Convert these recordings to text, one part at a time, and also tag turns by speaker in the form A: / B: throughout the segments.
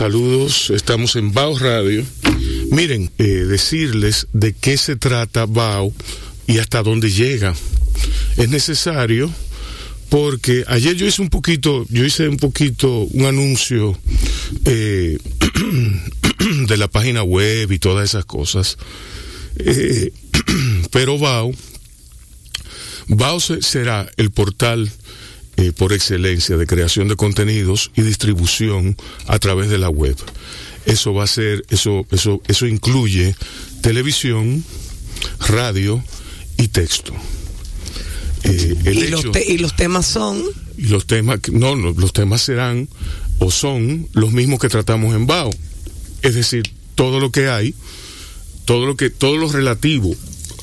A: saludos. Estamos en Bao Radio. Miren, eh, decirles de qué se trata Bao y hasta dónde llega. Es necesario porque ayer yo hice un poquito, yo hice un poquito un anuncio eh, de la página web y todas esas cosas. Eh, pero Bao, Bao será el portal eh, por excelencia de creación de contenidos y distribución a través de la web. Eso va a ser, eso, eso, eso incluye televisión, radio y texto.
B: Eh, ¿Y, los y, los temas son.
A: Y los temas, no, los temas serán o son los mismos que tratamos en BAO. Es decir, todo lo que hay, todo lo que, todo lo relativo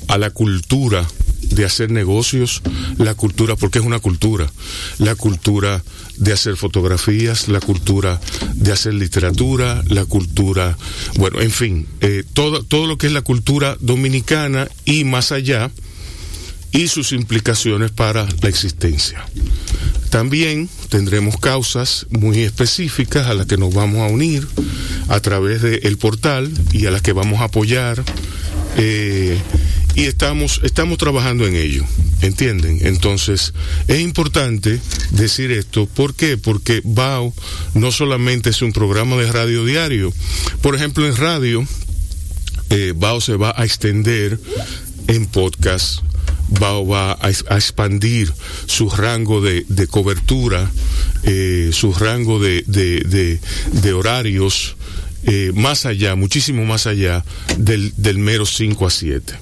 A: a la cultura de hacer negocios, la cultura, porque es una cultura, la cultura de hacer fotografías, la cultura de hacer literatura, la cultura, bueno, en fin, eh, todo, todo lo que es la cultura dominicana y más allá, y sus implicaciones para la existencia. También tendremos causas muy específicas a las que nos vamos a unir a través del portal y a las que vamos a apoyar. Eh, y estamos, estamos trabajando en ello, ¿entienden? Entonces, es importante decir esto, ¿por qué? Porque BAO no solamente es un programa de radio diario, por ejemplo, en radio, eh, BAO se va a extender en podcast, BAO va a, expandir su rango de, cobertura, eh, su rango de, de horarios, eh, más allá, muchísimo más allá del, del mero 5 a 7.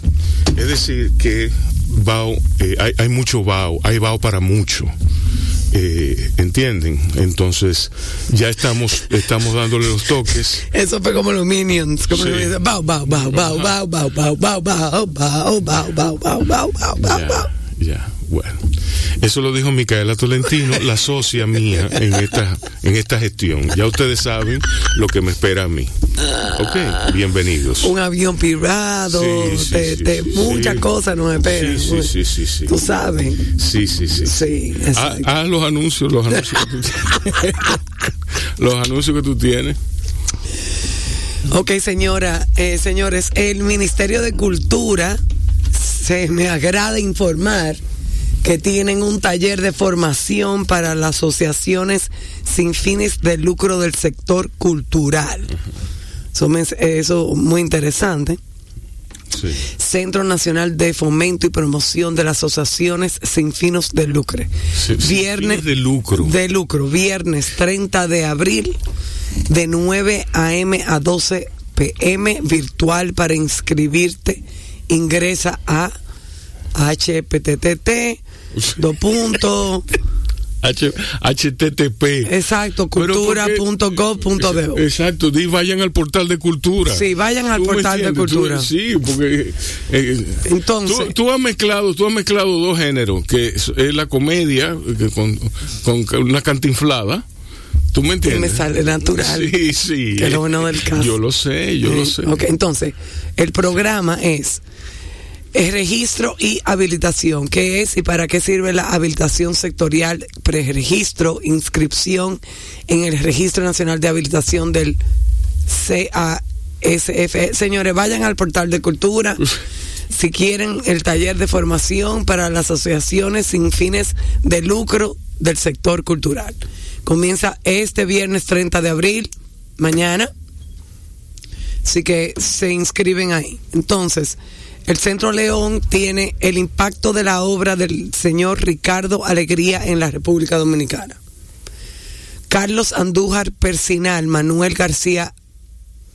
A: Es decir, que bao, eh, hay, hay, mucho bao, hay bao para mucho. Eh, ¿Entienden? Entonces, ya estamos, estamos dándole los toques.
B: Eso fue como los Minions, como sí. los bao, bao, bao, bao, bao, bao, bao, bao, bao, bao, bao, bao, bao, bao, bao, bao,
A: Ya, bueno. Eso lo dijo Micaela Tolentino, la socia mía en esta, en esta gestión. Ya ustedes saben lo que me espera a mí. Ok, bienvenidos.
B: Un avión pirado, de, de muchas cosas nos esperan.
A: Sí, sí, sí, sí,
B: Tú sabes.
A: Sí, sí, sí.
B: Sí,
A: haz, haz los anuncios, los anuncios que tú tienes. los anuncios que tú tienes.
B: Ok, señora, eh, señores, el Ministerio de Cultura se me agrada informar que tienen un taller de formación para las asociaciones sin fines de lucro del sector cultural. Eso, eso muy interesante.
A: Sí.
B: Centro Nacional de Fomento y Promoción de las Asociaciones sin fines de lucro.
A: Sí,
B: viernes
A: de lucro.
B: De lucro. Viernes 30 de abril de 9 a.m. a 12 p.m. virtual para inscribirte. Ingresa a HPTT dos puntos.
A: HTTP.
B: Exacto, cultura.gov.de.
A: Exacto, vayan al portal de cultura.
B: Sí, vayan al portal de cultura.
A: Tú, sí, porque eh,
B: entonces
A: tú, tú, has mezclado, tú has mezclado dos géneros, que es, es la comedia que con, con, una cantinflada. ¿Tú me entiendes?
B: Me sale natural.
A: Sí, sí.
B: Que es lo bueno del caso.
A: Yo lo sé, yo lo sé.
B: Ok, entonces, el programa es es registro y habilitación. ¿Qué es y para qué sirve la habilitación sectorial, preregistro, inscripción en el Registro Nacional de Habilitación del CASF? Señores, vayan al portal de cultura. Si quieren el taller de formación para las asociaciones sin fines de lucro del sector cultural. Comienza este viernes 30 de abril, mañana. Así que se inscriben ahí. Entonces, el Centro León tiene el impacto de la obra del señor Ricardo Alegría en la República Dominicana. Carlos Andújar Persinal, Manuel García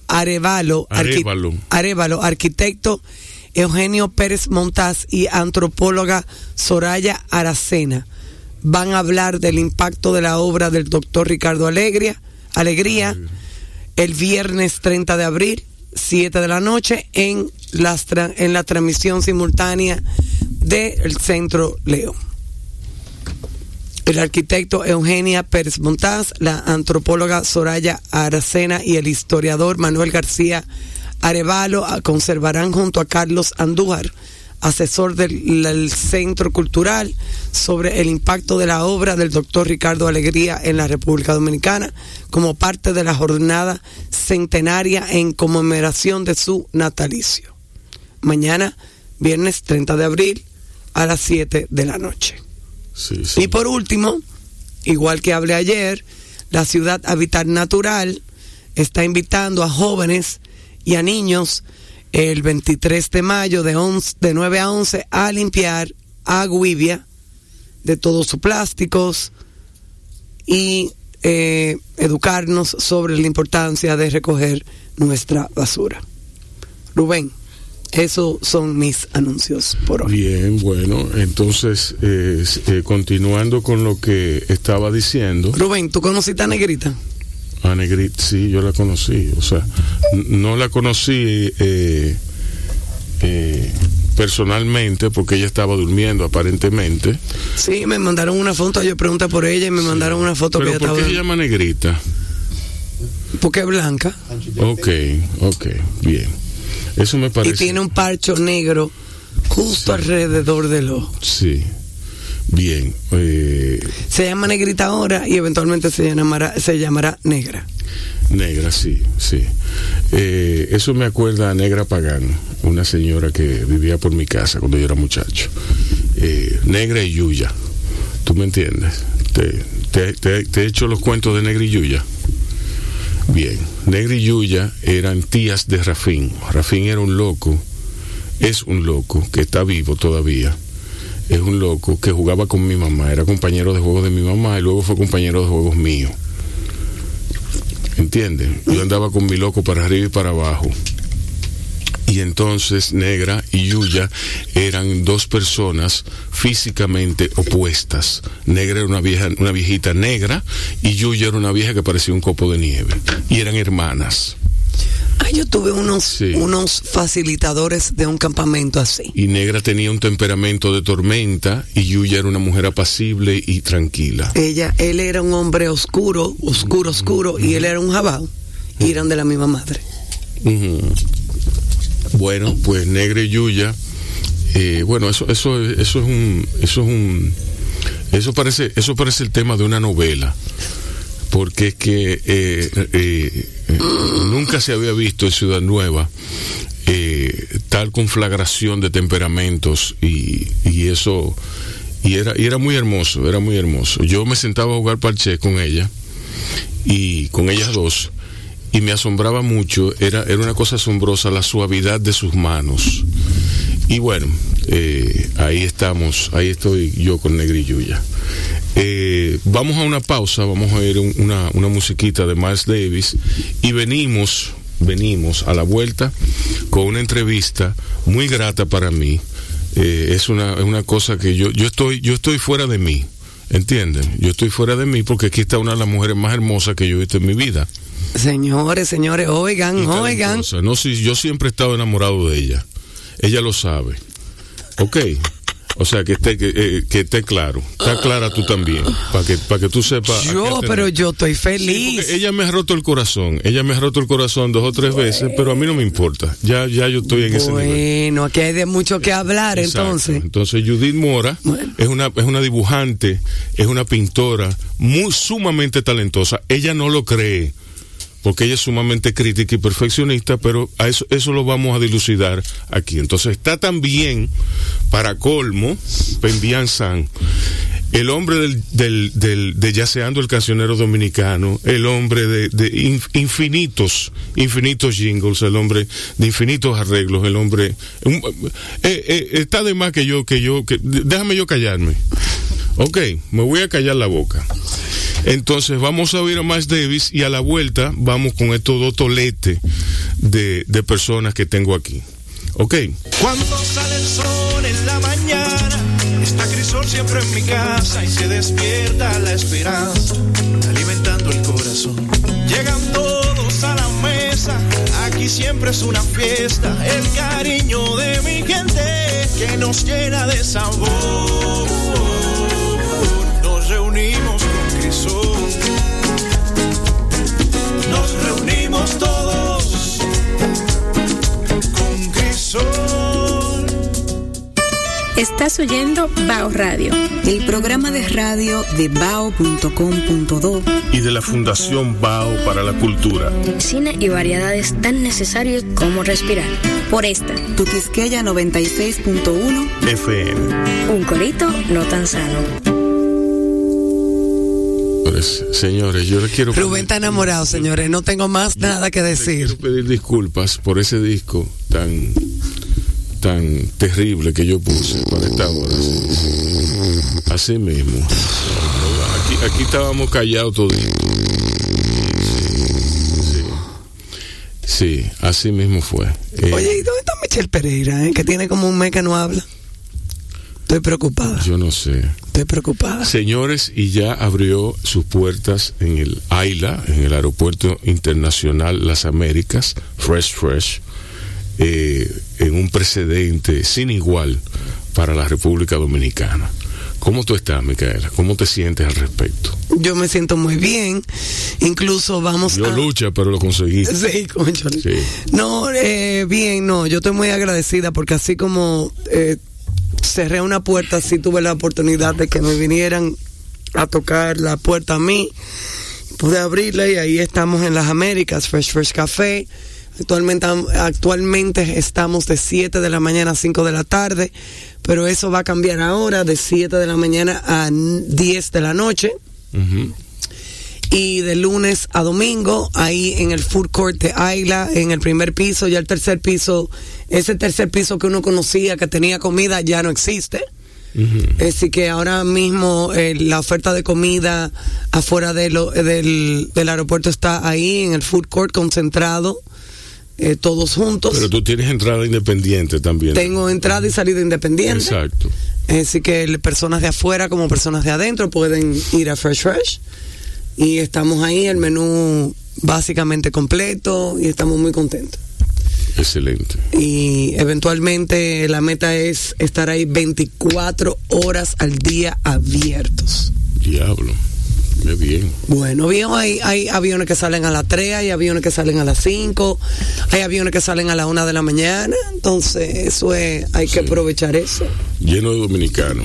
B: Arevalo,
A: Arevalo.
B: Arqui Arevalo, arquitecto Eugenio Pérez Montaz y antropóloga Soraya Aracena van a hablar del impacto de la obra del doctor Ricardo Alegría, Alegría el viernes 30 de abril 7 de la noche en, las en la transmisión simultánea del Centro León. El arquitecto Eugenia Pérez Montaz, la antropóloga Soraya Aracena y el historiador Manuel García Arevalo conservarán junto a Carlos Andújar asesor del, del, Centro Cultural, sobre el impacto de la obra del doctor Ricardo Alegría en la República Dominicana como parte de la jornada centenaria en conmemoración de su natalicio. Mañana, viernes 30 de abril, a las 7 de la noche.
A: Sí, sí.
B: Y por último, igual que hablé ayer, la ciudad Habitat Natural está invitando a jóvenes y a niños el 23 de mayo de, 11, de 9 a 11 a limpiar a Guivia de todos sus plásticos y eh, educarnos sobre la importancia de recoger nuestra basura. Rubén, esos son mis anuncios por hoy.
A: Bien, bueno, entonces, eh, eh, continuando con lo que estaba diciendo.
B: Rubén, ¿tú conociste a Negrita?
A: A Negrita, sí, yo la conocí. O sea, no la conocí eh, eh, personalmente porque ella estaba durmiendo aparentemente.
B: Sí, me mandaron una foto, yo pregunté por ella y me sí. mandaron una foto
A: ¿Pero
B: que ella
A: ¿Por
B: estaba...
A: qué se llama Negrita?
B: Porque es blanca.
A: Ok, ok, bien. Eso me parece.
B: Y tiene un parcho negro justo sí. alrededor del ojo.
A: Sí. Bien. Eh,
B: se llama negrita ahora y eventualmente se llamará, se llamará negra.
A: Negra, sí, sí. Eh, eso me acuerda a Negra Pagán, una señora que vivía por mi casa cuando yo era muchacho. Eh, negra y Yuya. ¿Tú me entiendes? Te, te, te, te he hecho los cuentos de Negra y Yuya. Bien, Negra y Yuya eran tías de Rafín. Rafín era un loco, es un loco que está vivo todavía. Es un loco que jugaba con mi mamá, era compañero de juegos de mi mamá y luego fue compañero de juegos mío. ¿Entiendes? Yo andaba con mi loco para arriba y para abajo. Y entonces Negra y Yuya eran dos personas físicamente opuestas. Negra era una vieja, una viejita negra y Yuya era una vieja que parecía un copo de nieve. Y eran hermanas.
B: Ah, yo tuve unos, sí. unos facilitadores de un campamento así.
A: Y Negra tenía un temperamento de tormenta y Yuya era una mujer apacible y tranquila.
B: Ella, él era un hombre oscuro, oscuro, oscuro, uh -huh. y él era un jabao. Y eran de la misma madre.
A: Uh -huh. Bueno, pues Negra y Yuya, eh, bueno, eso, eso, eso es un, eso es un, eso parece, eso parece el tema de una novela, porque es que eh, eh, nunca se había visto en Ciudad Nueva tal conflagración de temperamentos y, eso, y era, y era muy hermoso, era muy hermoso. Yo me sentaba a jugar parche con ella y con ellas dos y me asombraba mucho, era, era una cosa asombrosa la suavidad de sus manos. Y bueno, eh, ahí estamos, ahí estoy yo con Negrilluya. Eh, vamos a una pausa, vamos a ir una, una musiquita de Miles Davis y venimos, venimos a la vuelta con una entrevista muy grata para mí. Eh, es, una, es una cosa que yo, yo, estoy, yo estoy fuera de mí, ¿entienden? Yo estoy fuera de mí porque aquí está una de las mujeres más hermosas que yo he visto en mi vida.
B: Señores, señores, oigan, oigan.
A: No, si yo siempre he estado enamorado de ella. Ella lo sabe. Ok. O sea, que esté, que, eh, que esté claro. Está clara tú también. Para que, para que tú sepas.
B: Yo, pero yo estoy feliz.
A: Sí, ella me ha roto el corazón. Ella me ha roto el corazón dos o tres bueno. veces, pero a mí no me importa. Ya, ya yo estoy en
B: bueno,
A: ese nivel.
B: Bueno, aquí hay de mucho que hablar
A: Exacto.
B: entonces.
A: Entonces, Judith Mora bueno. es, una, es una dibujante, es una pintora muy sumamente talentosa. Ella no lo cree porque ella es sumamente crítica y perfeccionista, pero a eso, eso lo vamos a dilucidar aquí. Entonces está también, para colmo, Pendian San, el hombre del, del, del, de Yaceando el Cancionero Dominicano, el hombre de, de in, infinitos, infinitos jingles, el hombre de infinitos arreglos, el hombre... Eh, eh, está de más que yo, que yo, que, déjame yo callarme. Ok, me voy a callar la boca. Entonces vamos a oír a Miles Davis y a la vuelta vamos con estos dos toletes de, de personas que tengo aquí. ¿Ok?
C: Cuando sale el sol en la mañana, está Crisol siempre en mi casa y se despierta la esperanza, alimentando el corazón. Llegan todos a la mesa, aquí siempre es una fiesta, el cariño de mi gente que nos llena de sabor. Todos con.
D: Estás oyendo Bao Radio,
E: el programa de radio de bao.com.do
A: y de la Fundación Bao para la Cultura.
D: Cine y variedades tan necesarios como respirar. Por esta,
E: Tu Quisqueya 96.1
A: FM.
D: un corito no tan sano.
A: Señores, señores, yo le quiero
B: Rubén está enamorado, señores. No tengo más nada que decir.
A: quiero pedir disculpas por ese disco tan tan terrible que yo puse para esta hora. sí. Así mismo. Aquí, aquí estábamos callados todos. Sí, sí. Sí, así mismo fue. Eh,
B: Oye, ¿y dónde está Michelle Pereira, eh? que tiene como un mes que no habla? Estoy preocupada,
A: yo no sé.
B: Estoy preocupada.
A: Señores, y ya abrió sus puertas en el AILA, en el Aeropuerto Internacional Las Américas, Fresh Fresh, eh, en un precedente sin igual para la República Dominicana. ¿Cómo tú estás, Micaela? ¿Cómo te sientes al respecto?
B: Yo me siento muy bien. Incluso vamos
A: Yo
B: a...
A: lucha, pero lo conseguí.
B: Sí, concho.
A: Sí.
B: No, eh, bien, no, yo estoy muy agradecida porque así como eh, cerré una puerta, así tuve la oportunidad de que me vinieran a tocar la puerta a mí. Pude abrirla y ahí estamos en las Américas, Fresh Fresh Café. Actualmente, actualmente estamos de 7 de la mañana a 5 de la tarde, pero eso va a cambiar ahora de 7 de la mañana a 10 de la noche. Y de lunes a domingo ahí en el food court de Ayla en el primer piso ya el tercer piso ese tercer piso que uno conocía que tenía comida ya no existe así que ahora mismo eh, la oferta de comida afuera de lo- del, del aeropuerto está ahí en el food court concentrado eh, todos juntos
A: Pero tú tienes entrada independiente también.
B: tengo entrada y salida independiente
A: Exacto.
B: Así que personas de afuera como personas de adentro pueden ir a Fresh Fresh. Y estamos ahí, el menú básicamente completo y estamos muy contentos.
A: Excelente.
B: Y eventualmente la meta es estar ahí 24 horas al día abiertos.
A: Diablo. Qué bien.
B: Bueno, bien, hay, hay aviones que salen a las 3, hay aviones que salen a las 5, hay aviones que salen a las 1 de la mañana. Entonces, eso es, hay que aprovechar eso.
A: Lleno de dominicanos.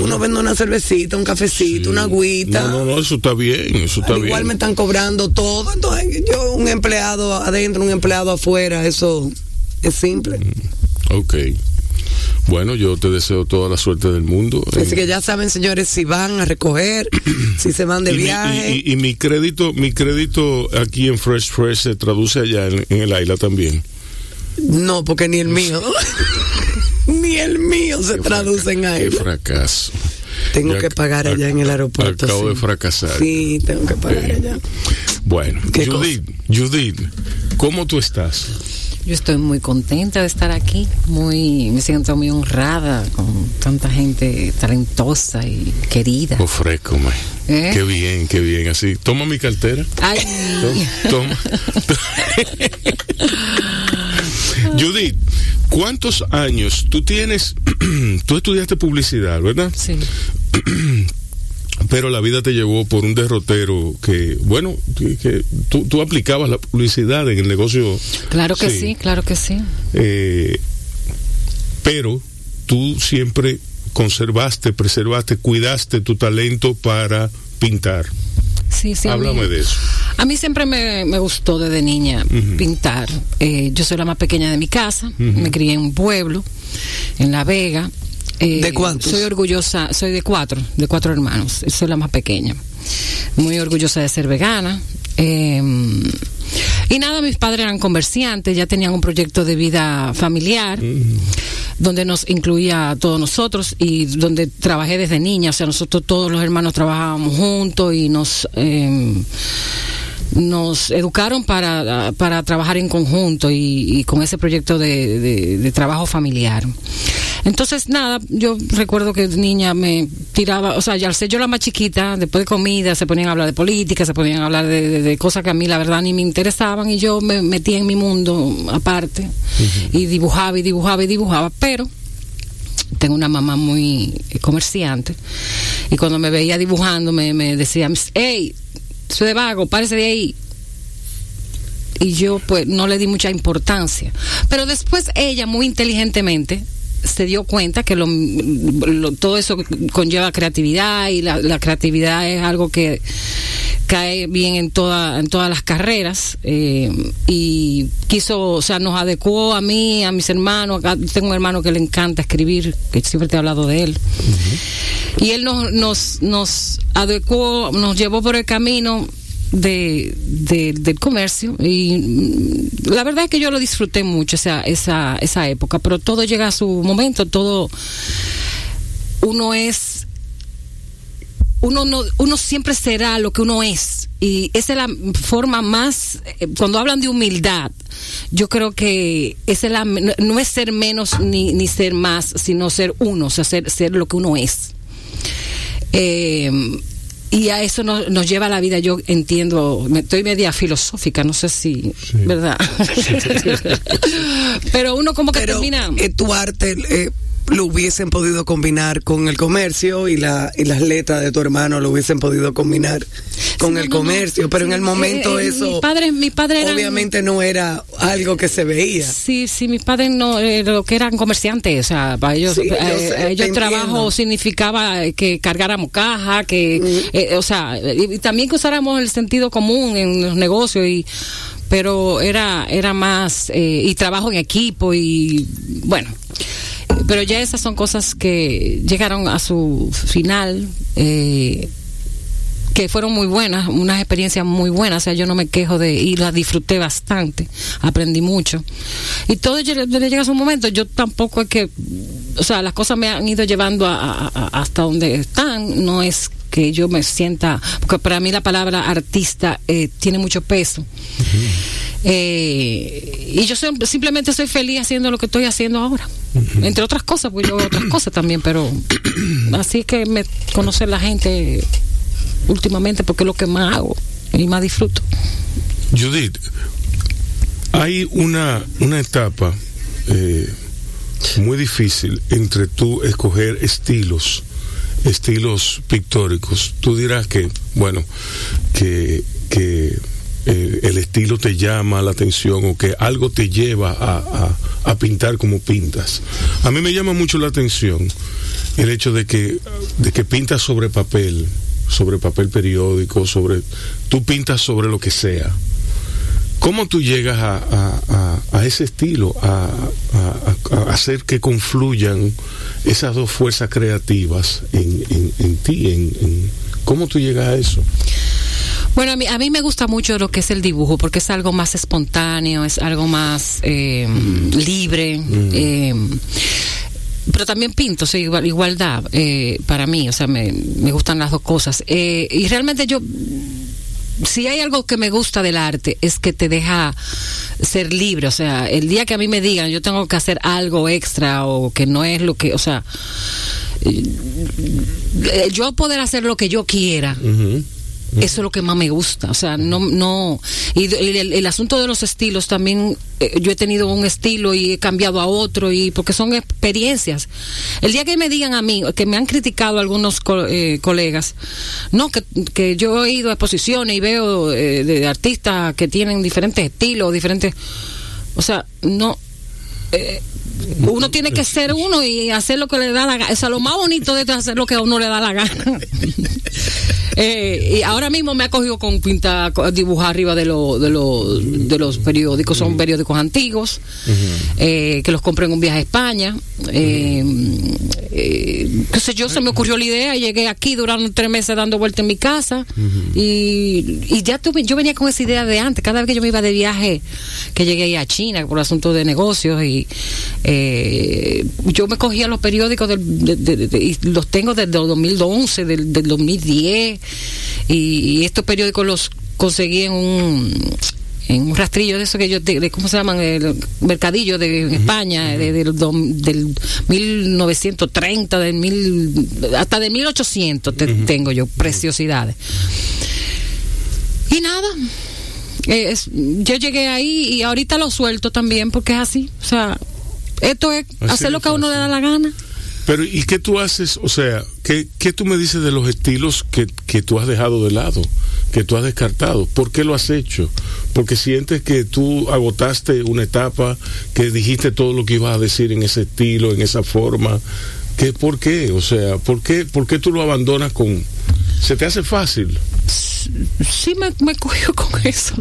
B: Uno vende una cervecita, un cafecito, una agüita.
A: No, no, no, eso está bien, eso está
B: Al
A: bien.
B: igual me están cobrando todo. Entonces, yo, un empleado adentro, un empleado afuera, eso es simple.
A: Ok. Bueno, yo te deseo toda la suerte del mundo.
B: Así que ya saben, señores, si van a recoger, si se van de
A: y, mi,
B: viaje.
A: y- y- y mi crédito, mi crédito aquí en Fresh Fresh se traduce allá en, en el isla también.
B: No, porque ni el mío. ni el mío se traduce en
A: Qué
B: ahí.
A: fracaso.
B: Tengo
A: Ya
B: que pagar allá en el aeropuerto.
A: Acabo
B: sí.
A: de fracasar.
B: Sí, tengo que pagar
A: Eh,
B: allá.
A: Bueno,
B: ¿Qué
A: Judith, Judith, ¿cómo tú estás?
F: Yo estoy muy contenta de estar aquí, muy, me siento muy honrada con tanta gente talentosa y querida.
A: Ofrécome.
F: ¿Eh?
A: Qué bien, qué bien. Así, toma mi cartera.
F: Ay,
A: Toma. Judith, ¿cuántos años tú tienes? tú estudiaste publicidad, ¿verdad?
F: sí,
A: Pero la vida te llevó por un derrotero que, bueno, que, que tú, tú aplicabas la publicidad en el negocio.
F: claro que sí, claro que sí.
A: Eh, pero tú siempre conservaste, preservaste, cuidaste tu talento para pintar.
F: Sí, sí.
A: Háblame de eso.
F: A mí siempre me, me gustó desde niña pintar. Eh, yo soy la más pequeña de mi casa, me crié en un pueblo, en La Vega. Eh,
B: ¿De cuántos?
F: Soy orgullosa, soy de cuatro, de cuatro hermanos, soy la más pequeña. Muy orgullosa de ser vegana. Eh, y nada, mis padres eran comerciantes, ya tenían un proyecto de vida familiar, donde nos incluía a todos nosotros y donde trabajé desde niña, o sea, nosotros todos los hermanos trabajábamos juntos y nos... eh, nos educaron para, para trabajar en conjunto y, y con ese proyecto de, de- de trabajo familiar. Entonces, nada, yo recuerdo que niña me tiraba, o sea, ya al ser yo la más chiquita, después de comida, se ponían a hablar de política, se ponían a hablar de, de- de cosas que a mí la verdad ni me interesaban y yo me metía en mi mundo aparte y dibujaba y dibujaba y dibujaba, pero tengo una mamá muy comerciante y cuando me veía dibujando me, me decía, hey, soy de vago, párese de ahí. Y yo pues no le di mucha importancia. Pero después ella muy inteligentemente se dio cuenta que lo, lo- todo eso conlleva creatividad y la, la creatividad es algo que cae bien en toda en todas las carreras eh, y quiso o sea nos adecuó a mí a mis hermanos. Acá tengo un hermano que le encanta escribir que siempre te he hablado de él. Y él nos nos nos adecuó nos llevó por el camino de, de- del comercio y mm, la verdad es que yo lo disfruté mucho esa esa esa época pero todo llega a su momento todo uno es uno no uno siempre será lo que uno es y esa es la forma más eh, cuando hablan de humildad yo creo que esa es la no es ser menos ni, ni ser más sino ser uno o sea ser ser lo que uno es. Eh, y a eso nos, nos lleva la vida. Yo entiendo, me, estoy media filosófica, no sé si, ¿verdad? Pero uno como que
B: Pero
F: termina.
B: eh, tu arte eh, lo hubiesen podido combinar con el comercio y, la, y las letras de tu hermano lo hubiesen podido combinar con
F: Sí,
B: el
F: no, no,
B: comercio, pero en el momento
F: eh, eh,
B: eso
F: Mi padre, mi padre eran-
B: obviamente no era algo que se veía.
F: Sí, sí, mis padres no, eh, lo que eran comerciantes, o sea, para ellos,
B: Sí, sé,
F: ellos trabajo
B: entiendo.
F: significaba que cargáramos caja, que, eh, o sea, y, y también que usáramos el sentido común en los negocios y pero era era más eh, y trabajo en equipo y bueno pero ya esas son cosas que llegaron a su final eh, que fueron muy buenas, unas experiencias muy buenas, o sea, yo no me quejo de, y las disfruté bastante, aprendí mucho. Y todo llega, llega su momento, yo tampoco es que, o sea, las cosas me han ido llevando a- a- a- hasta donde están, no es que yo me sienta, porque para mí la palabra artista eh, tiene mucho peso. Eh, y yo simplemente soy feliz haciendo lo que estoy haciendo ahora. Entre otras cosas, pues yo otras cosas también, pero así que me conoce la gente últimamente porque es lo que más hago y más disfruto.
A: Judith, hay una, una etapa eh, muy difícil entre tú escoger estilos, estilos pictóricos. Tú dirás que, bueno, que, que eh, el estilo te llama la atención o que algo te lleva a, a- a pintar como pintas. A mí me llama mucho la atención el hecho de que, de que pintas sobre papel, sobre papel periódico, sobre tú pintas sobre lo que sea. ¿Cómo tú llegas a, a- ese estilo, a, hacer que confluyan esas dos fuerzas creativas en, en- en ti? En- ¿Cómo tú llegas a eso?
F: Bueno, a mí, a mí me gusta mucho lo que es el dibujo porque es algo más espontáneo, es algo más eh, libre. eh, pero también pinto, o sea, igual, igualdad eh, para mí, o sea, me, me gustan las dos cosas. Eh, y realmente yo, si hay algo que me gusta del arte, es que te deja ser libre, o sea, el día que a mí me digan yo tengo que hacer algo extra o que no es lo que, o sea, eh, yo poder hacer lo que yo quiera. Eso es lo que más me gusta, o sea, no, no, y, el, asunto de los estilos también, eh, yo he tenido un estilo y he cambiado a otro, y porque son experiencias. El día que me digan a mí, que me han criticado algunos co- eh, colegas, no, que, que yo he ido a exposiciones y veo eh, de artistas que tienen diferentes estilos, diferentes, o sea, no, eh, uno tiene que ser uno y hacer lo que le da la gana. O sea, lo más bonito de esto es hacer lo que a uno le da la gana. Eh, y ahora mismo me ha cogido con pintar, co- dibujar arriba de, lo- de, lo- de los periódicos. Son periódicos antiguos eh, que los compré en un viaje a España. Eh, qué sé yo, se me ocurrió la idea y llegué aquí durante tres meses dando vuelta en mi casa. y, y ya tuve, yo venía con esa idea de antes. Cada vez que yo me iba de viaje, que llegué ahí a China por asunto de negocios y eh, yo me cogía los periódicos del- de- de- de- y los tengo desde el 2011, del, del 2010 y, y estos periódicos los conseguí en un en un rastrillo de eso que yo de, de- cómo se llaman el mercadillo de España de- del, dom- del 1930 del mil hasta de 1800 te- tengo yo preciosidades. Y nada eh, es- yo llegué ahí y ahorita lo suelto también porque es así o sea esto es
A: Así
F: hacer lo que a uno le da la gana
A: Pero, ¿y qué tú haces? O sea, ¿qué, qué tú me dices de los estilos que, que tú has dejado de lado, que tú has descartado? ¿Por qué lo has hecho? Porque sientes que tú agotaste una etapa, que dijiste todo lo que ibas a decir en ese estilo, en esa forma. ¿Qué, ¿Por qué? O sea, ¿por qué, ¿por qué tú lo abandonas con... ¿Se te hace fácil?
F: Sí me, me cogió con eso.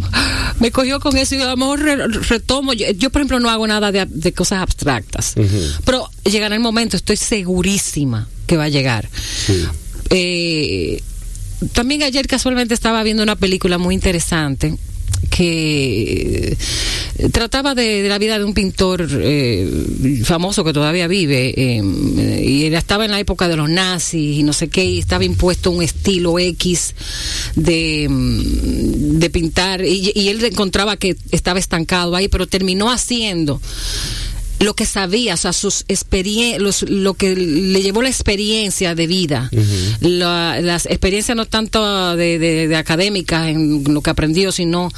F: Me cogió con eso y a lo mejor re- retomo. Yo, yo, por ejemplo, no hago nada de, de cosas abstractas. Pero llegará el momento, estoy segurísima que va a llegar.
A: Sí.
F: Eh, también ayer casualmente estaba viendo una película muy interesante que eh, trataba de, la vida de un pintor eh, famoso que todavía vive eh, y él estaba en la época de los nazis y no sé qué y estaba impuesto un estilo X de, mm, de pintar y él encontraba que estaba estancado ahí pero terminó haciendo lo que sabía, o sea, sus los, lo que le llevó la experiencia de vida, la- las experiencias no tanto de, de- de académicas en lo que aprendió, sino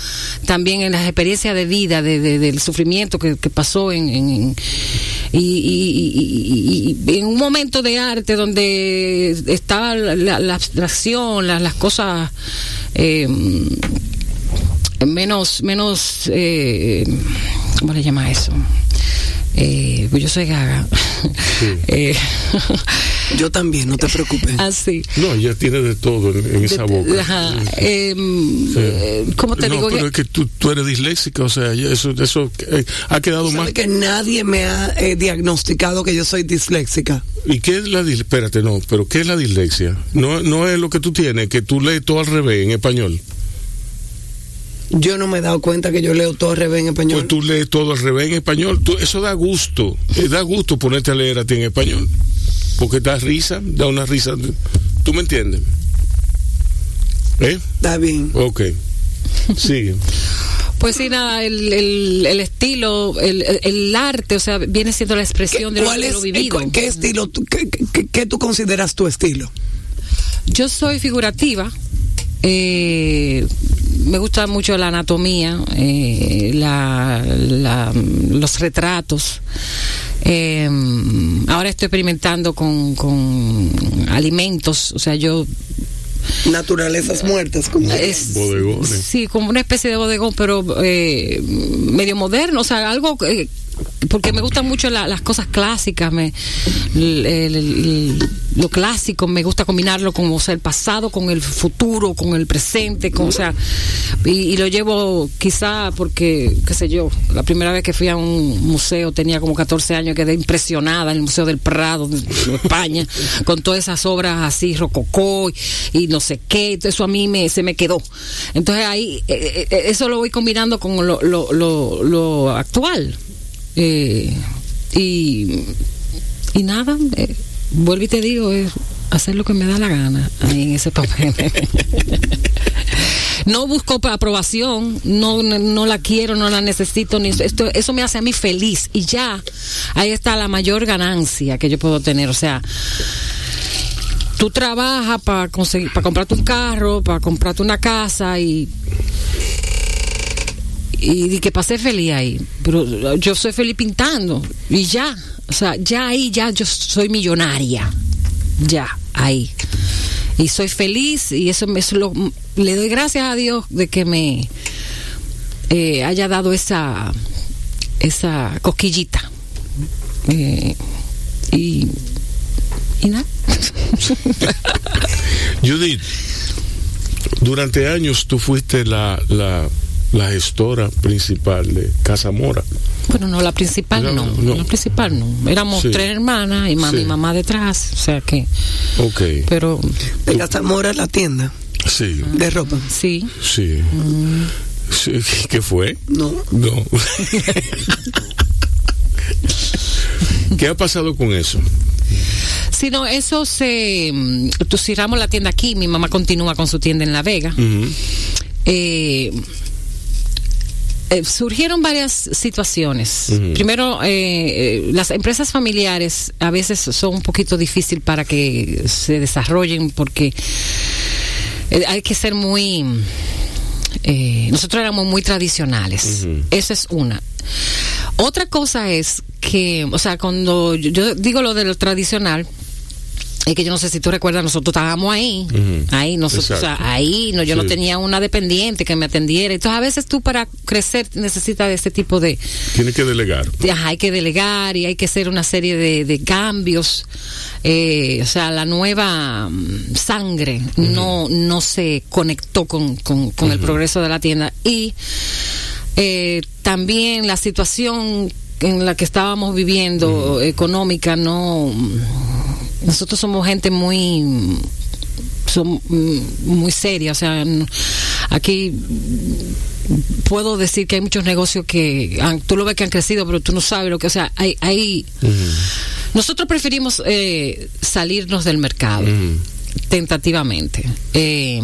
F: también en las experiencias de vida, de, de- del sufrimiento que, que pasó en, en- y, y- y- y- y en un momento de arte donde estaba la abstracción, la- las cosas eh, menos, menos, eh, ¿cómo le llama eso? Eh, pues yo soy gaga. Eh,
B: Yo también, no te preocupes.
F: así.
A: No, ella tiene de todo en, en esa boca.
F: Ajá. Em,
A: Sí.
F: eh, ¿Cómo te
A: no,
F: digo?
A: pero es que tú, tú eres disléxica, o sea, eso, eso eh, ha quedado más...
B: Que nadie me ha eh, diagnosticado que yo soy disléxica.
A: ¿Y qué es la dislexia? Espérate, no, pero ¿qué es la dislexia? No, no es lo que tú tienes, que tú lees todo al revés en español.
B: Yo no me he dado cuenta que yo leo todo al revés en español.
A: Pues tú lees todo al revés en español. Tú- eso da gusto. eh, da gusto ponerte a leer a ti en español. Porque da risa, da una risa. ¿Tú me entiendes? ¿Eh?
B: Está bien.
A: Ok. Sigue.
F: Pues sí, nada, el, el, el estilo, el, el- arte, o sea, viene siendo la
B: ¿Qué,
F: expresión de lo,
B: cuál
F: de
B: es,
F: lo
B: eh,
F: vivido.
B: ¿Qué estilo, tú- qué, qué- qué tú consideras tu estilo?
F: Yo soy figurativa. Eh, me gusta mucho la anatomía, eh, la, la- los retratos. Eh, ahora estoy experimentando con, con alimentos, o sea, yo
B: Naturalezas muertas. Como
F: es
A: Bodegones.
F: sí como una especie de bodegón pero eh, medio moderno o sea algo eh, porque me gustan mucho la- las cosas clásicas me el- el- el- lo clásico me gusta combinarlo con o sea, el pasado con el futuro con el presente con, o sea y, y lo llevo quizá porque qué sé yo la primera vez que fui a un museo tenía como 14 años quedé impresionada en el museo del Prado de, España con todas esas obras así rococó y, y no sé qué eso a mí me se me quedó. Entonces ahí eh, eh, eso lo voy combinando con lo, lo, lo, lo actual Eh, y y nada eh, vuelvo y te digo es hacer lo que me da la gana ahí en ese papel. No busco aprobación, no, no, no la quiero, no la necesito, ni esto, eso me hace a mí feliz. Y ya ahí está la mayor ganancia que yo puedo tener, o sea, tú trabajas para conseguir, para comprarte un carro, para comprarte una casa y y, y que pasé feliz ahí, pero yo soy feliz pintando. Y ya, o sea, ya ahí ya yo soy millonaria, ya ahí. Y soy feliz y eso, me- eso lo, le doy gracias a Dios de que me eh, haya dado esa esa cosquillita. Eh, y y nada.
A: Judith, durante años tú fuiste la, la, la gestora principal de Casa Mora.
F: bueno no la principal
A: No,
F: no,
A: no.
F: la principal no éramos
A: Sí.
F: tres hermanas y ma-
A: Sí.
F: mi mamá detrás o sea que
A: Ok.
F: pero
B: De Casamora la tienda
A: Sí,
B: de ropa.
F: sí
A: sí. Sí, ¿Qué fue?
B: No.
A: No. ¿Qué ha pasado con eso?
F: Si no, eso se. mm, Tú cerramos la tienda aquí, mi mamá continúa con su tienda en La Vega. Eh, eh, surgieron varias situaciones. Primero, eh, eh, las empresas familiares a veces son un poquito difícil para que se desarrollen porque eh, hay que ser muy... eh, nosotros éramos muy tradicionales.
A: Ujú.
F: Esa es una. Otra cosa es que, o sea, cuando yo, yo digo lo de lo tradicional, es que yo no sé si tú recuerdas, nosotros estábamos ahí, ahí, nosotros, o sea, ahí, no, yo no tenía una dependiente que me atendiera. Entonces, a veces tú para crecer necesitas de este tipo de,
A: Tiene que delegar.
F: ajá, hay que delegar y hay que hacer una serie de, de cambios. Eh, o sea, la nueva mm, sangre no, no se conectó con, con- con el progreso de la tienda. Y eh, también la situación en la que estábamos viviendo económica no nosotros somos gente muy son muy seria o sea aquí puedo decir que hay muchos negocios que han- tú lo ves que han crecido pero tú no sabes lo que o sea hay hay nosotros preferimos eh, salirnos del mercado tentativamente. Eh,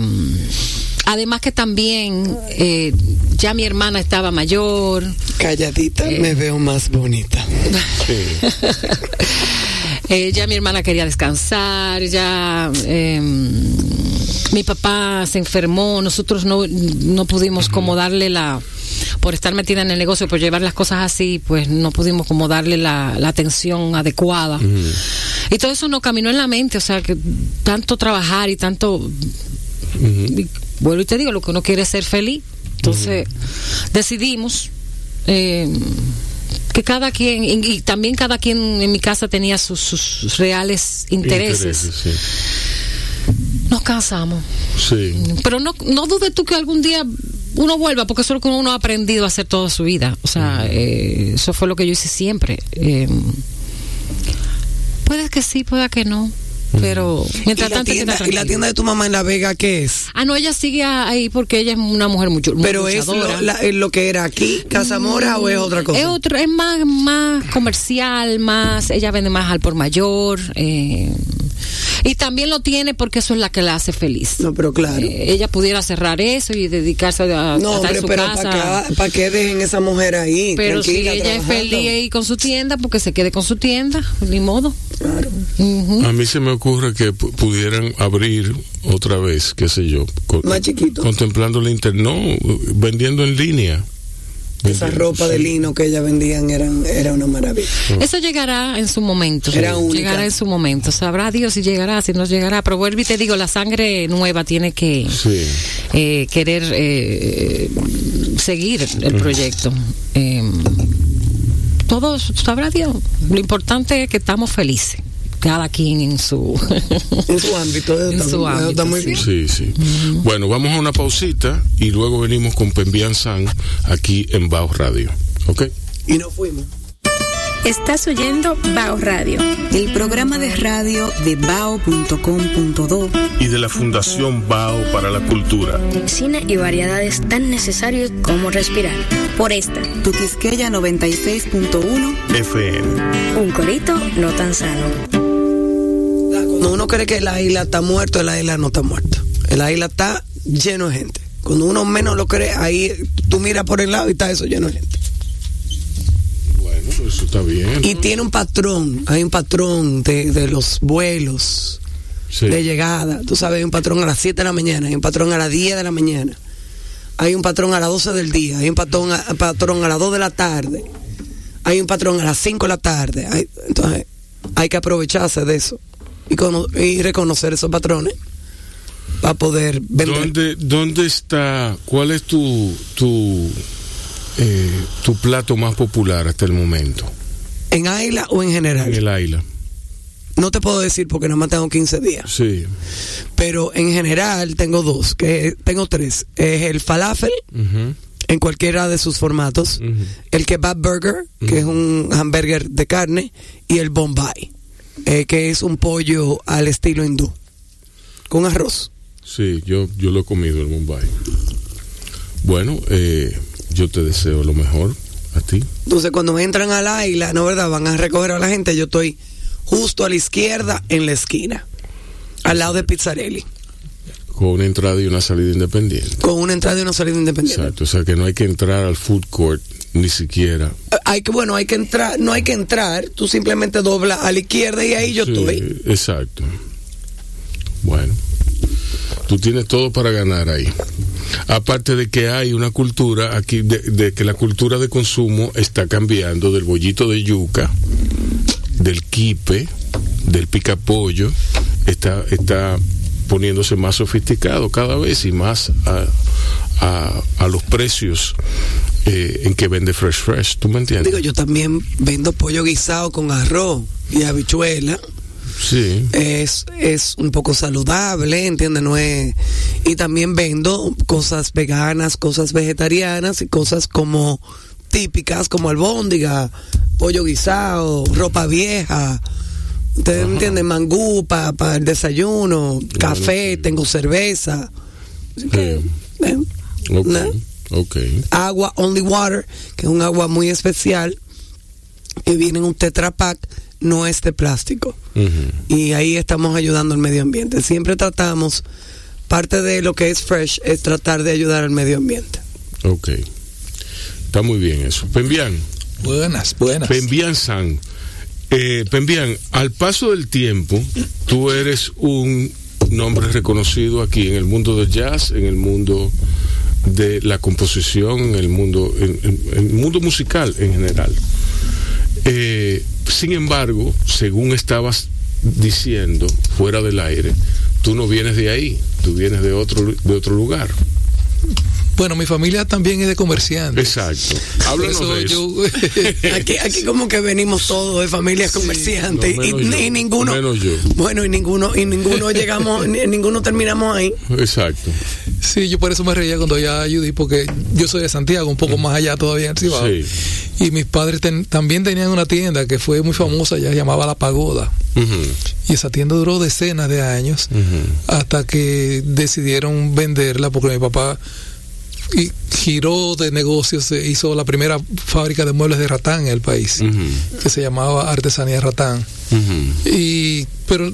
F: además que también eh, ya mi hermana estaba mayor,
B: Calladita
F: Eh.
B: me veo más bonita.
A: Sí.
F: eh, ya mi hermana quería descansar, ya eh, mi papá se enfermó, nosotros no, no pudimos como darle la, por estar metida en el negocio, por llevar las cosas así, pues no pudimos como darle la, la atención adecuada. Y todo eso no caminó en la mente, o sea, que tanto trabajar y tanto y vuelvo y te digo, lo que uno quiere es ser feliz. Entonces, decidimos eh, que cada quien, y, y también cada quien en mi casa tenía sus, sus reales intereses.
A: Intereses,
F: Nos casamos.
A: Sí. Sí.
F: Pero no, no dudes tú que algún día uno vuelva, porque eso es lo que uno ha aprendido a hacer toda su vida. O sea, eh, eso fue lo que yo hice siempre. Eh, puede que sí, puede que no. Pero
B: ¿Y
F: mientras
B: la,
F: tanto, que
B: tienda, y la tienda de tu mamá en La Vega qué es?
F: Ah, no, ella sigue ahí porque ella es una mujer mucho
B: Pero es lo, la- es lo que era aquí, Casa Mora o es otra cosa?
F: Es otro, es más, más comercial, más, ella vende más al por mayor, eh, y también lo tiene porque eso es la que la hace feliz.
B: No, pero claro.
F: Eh, ella pudiera cerrar eso y dedicarse a, a
B: no,
F: estar
B: hombre,
F: en su
B: pero
F: casa.
B: ¿para qué dejen esa mujer ahí?
F: pero si ella es feliz ahí con su tienda, porque se quede con su tienda, ni modo.
B: Claro.
A: A mí se me ocurre que pu- pudieran abrir otra vez, qué sé yo,
B: Más chiquito.
A: contemplando el internet, no, vendiendo en línea.
B: Esa ropa de lino que ella vendían eran, era una maravilla.
F: Eso llegará en su momento.
B: Era única.
F: Llegará en su momento. Sabrá Dios si llegará, si no llegará. Pero vuelvo y te digo, la sangre nueva tiene que
A: Sí.
F: eh, querer eh, seguir el proyecto. Eh, todo sabrá Dios. Lo importante es que estamos felices. Cada quien en su.
B: En su ámbito.
F: En
B: está-
F: su ámbito,
B: está muy
F: sí.
B: bien.
A: Sí, sí. Bueno, vamos a una pausita y luego venimos con Pembian San aquí en Bao Radio. ¿Ok?
B: Y nos fuimos.
D: Estás oyendo Bao Radio.
E: El programa de radio de bao.com.do
A: Y de la Fundación Bao para la Cultura.
D: Cine y variedades tan necesarios como respirar. Por esta,
E: Tuquisqueya 96.1
A: FM.
D: un corito no tan sano.
B: Cuando uno cree que la isla está muerta, la isla no está muerta. La isla está lleno de gente. Cuando uno menos lo cree, ahí tú miras por el lado y está eso lleno de gente.
A: Bueno, pues eso está bien.
B: Y tiene un patrón, hay un patrón de, de los vuelos,
A: Sí.
B: de llegada. Tú sabes, hay un patrón a las 7 de la mañana, hay un patrón a las 10 de la mañana, hay un patrón a las 12 del día, hay un patrón a, patrón a las 2 de la tarde, hay un patrón a las 5 de la tarde. Hay- entonces, hay que aprovecharse de eso y, cono- y reconocer esos patrones para poder vender.
A: ¿Dónde, ¿Dónde está, cuál es tu, tu, eh, tu plato más popular hasta el momento?
B: ¿En Aila o en
A: En
B: general?
A: el Aila.
B: No te puedo decir porque nada más tengo 15 días.
A: Sí.
B: Pero en general tengo dos, que tengo tres. Es el falafel en cualquiera de sus formatos, el kebab burger, que es un hamburger de carne, y el bombay, eh, que es un pollo al estilo hindú, con arroz.
A: Sí, yo, yo lo he comido el Mumbai. Bueno, eh, yo te deseo lo mejor a ti.
B: Entonces cuando entran a la isla, ¿no verdad? Van a recoger a la gente, yo estoy justo a la izquierda en la esquina, al lado de Pizzarelli,
A: Con una entrada y una salida independiente.
B: con una entrada y una salida independiente.
A: Exacto. O sea que no hay que entrar al food court ni siquiera.
B: Eh, Hay que, bueno, hay que entrar, no hay que entrar, tú simplemente doblas a la izquierda y ahí yo
A: Sí,
B: estoy.
A: Exacto. Bueno. Tú tienes todo para ganar ahí. Aparte de que hay una cultura aquí, de, de que la cultura de consumo está cambiando del bollito de yuca, del quipe, del picapollo, está, está poniéndose más sofisticado cada vez y más a, a, a los precios eh, en que vende Fresh Fresh. ¿Tú me entiendes?
B: Digo, yo también vendo pollo guisado con arroz y habichuela.
A: Sí.
B: Es, es un poco saludable, ¿entiendes? No es... Y también vendo cosas veganas, cosas vegetarianas y cosas como típicas como albóndiga, pollo guisado, ropa vieja. ¿Ustedes me entienden? Mangú para el desayuno, café, tengo cerveza. Eh,
A: Ok.
B: na-
A: Ok.
B: agua Only Water, que es un agua muy especial, que viene en un Tetra Pak, no es de plástico.
A: Ujú.
B: Y ahí estamos ayudando al medio ambiente. Siempre tratamos, parte de lo que es Fresh es tratar de ayudar al medio ambiente.
A: Ok. Está muy bien eso. Pembian.
G: Buenas, buenas.
A: Pembian San. Eh, Pembian, al paso del tiempo, tú eres un nombre reconocido aquí en el mundo del jazz, en el mundo de la composición, en el mundo, en el mundo musical en general. Eh, sin embargo, según estabas diciendo fuera del aire, tú no vienes de ahí, tú vienes de otro, de otro lugar.
G: Bueno, mi familia también es de comerciantes.
A: Exacto. Háblanos
G: eso
A: de eso.
G: yo-
B: Aquí, aquí como que venimos todos de familias comerciantes
A: no,
B: y,
A: menos
B: y
A: yo,
B: ninguno
A: menos yo.
B: bueno y ninguno y ninguno llegamos ni- ninguno terminamos ahí
A: Exacto.
G: Sí, yo por eso me reía cuando ya ayudé, porque yo soy de Santiago, un poco más allá todavía Cibao.
A: Sí.
G: Y mis padres ten- también tenían una tienda que fue muy famosa, ya se llamaba La Pagoda.
A: Ujú,
G: Y esa tienda duró decenas de años hasta que decidieron venderla porque mi papá y giró de negocios, se hizo la primera fábrica de muebles de ratán en el país, que se llamaba Artesanía Ratán. Y pero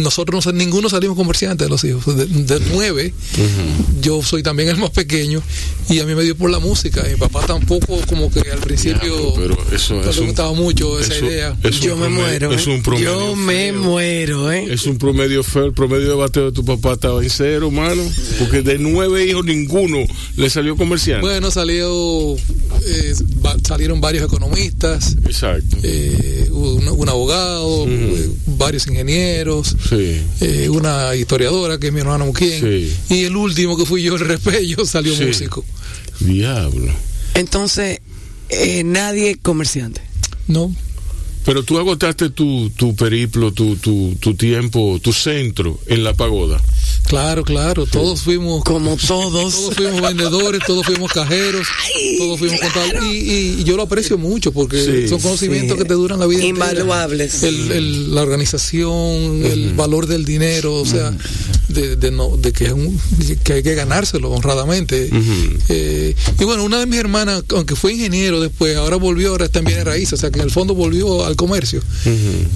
G: nosotros no, ninguno salimos comerciantes de los hijos. De, de nueve, yo soy también el más pequeño y a mí me dio por la música. Mi papá tampoco como que al principio
A: Diablo, pero eso
G: no
A: es
G: le
A: un-
G: gustaba mucho esa
A: eso-
G: idea.
A: es
B: yo me muero
A: Es
B: ¿eh?
A: un promedio
B: yo me
A: feo.
B: muero eh
A: Es un promedio feo. El promedio de bateo de tu papá estaba en cero, mano. Porque de nueve hijos, ninguno le salió comerciante.
G: Bueno, salió, eh, salieron varios economistas,
A: Exacto.
G: eh, un, un abogado, varios ingenieros,
A: Sí.
G: eh, una historiadora que es mi hermano Muquien,
A: Sí.
G: y el último que fui yo, el repello, salió
A: Sí.
G: músico.
A: Diablo.
B: entonces eh, nadie comerciante
G: No,
A: Pero tú agotaste tu, tu periplo, tu, tu, tu tiempo, tu centro en la pagoda.
G: Claro, claro, todos fuimos
B: como todos
G: todos fuimos vendedores, todos fuimos cajeros, todos fuimos contables. Y, y yo lo aprecio mucho porque
A: Sí,
G: son conocimientos
B: sí.
G: que te duran la vida entera.
B: Invaluables.
G: El, el- la organización, el valor del dinero, o sea, de, de no, de que, es un- que hay que ganárselo honradamente. Eh, y bueno, una de mis hermanas, aunque fue ingeniero después, ahora volvió, ahora está en bienes raíces, o sea que en el fondo volvió al comercio.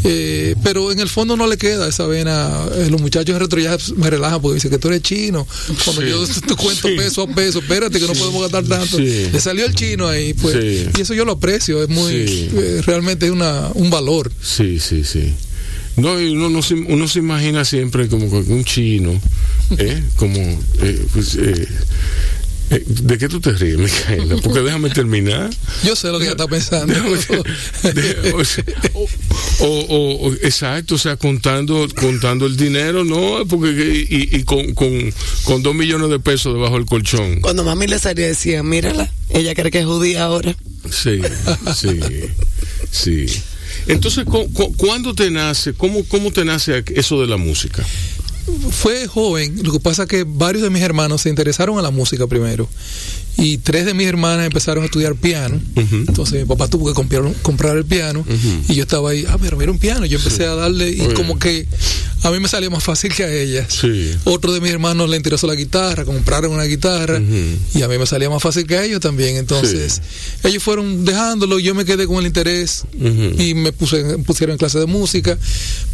G: Eh, pero en el fondo no le queda esa vena. Eh, los muchachos en retro ya me relajan porque dicen que tú eres chino. Cuando
A: Sí.
G: yo te cuento
A: Sí.
G: peso a peso, espérate que no podemos gastar tanto. Le salió el chino ahí, pues. Y eso yo lo aprecio, es muy, eh, realmente es una, un valor.
A: Sí, sí, sí. No, uno, se, uno se imagina siempre como un chino, ¿eh? Como, eh, pues, eh, eh, ¿de qué tú te ríes, Micaela? Porque déjame terminar.
G: Yo sé lo que ella está pensando.
A: De- o, sea, o- o- o- exacto, o sea, contando contando el dinero, no, porque y, y con, con, con dos millones de pesos debajo del colchón.
B: cuando mami le salía decía mírala ella cree que es judía ahora
A: Sí, sí, sí. Entonces, cu- cu- ¿cuándo te nace, cómo, cómo te nace eso de la música?
G: Fue joven, lo que pasa es que varios de mis hermanos se interesaron a la música primero. Y tres de mis hermanas empezaron a estudiar piano. Entonces mi papá tuvo que comprar, comprar el piano. Y yo estaba ahí, ah, pero mira un piano. Yo empecé a darle y como que a mí me salía más fácil que a ellas.
A: Sí.
G: Otro de mis hermanos le interesó la guitarra, compraron una guitarra. Y a mí me salía más fácil que a ellos también. Entonces ellos fueron dejándolo, yo me quedé con el interés y me puse, pusieron en clase de música.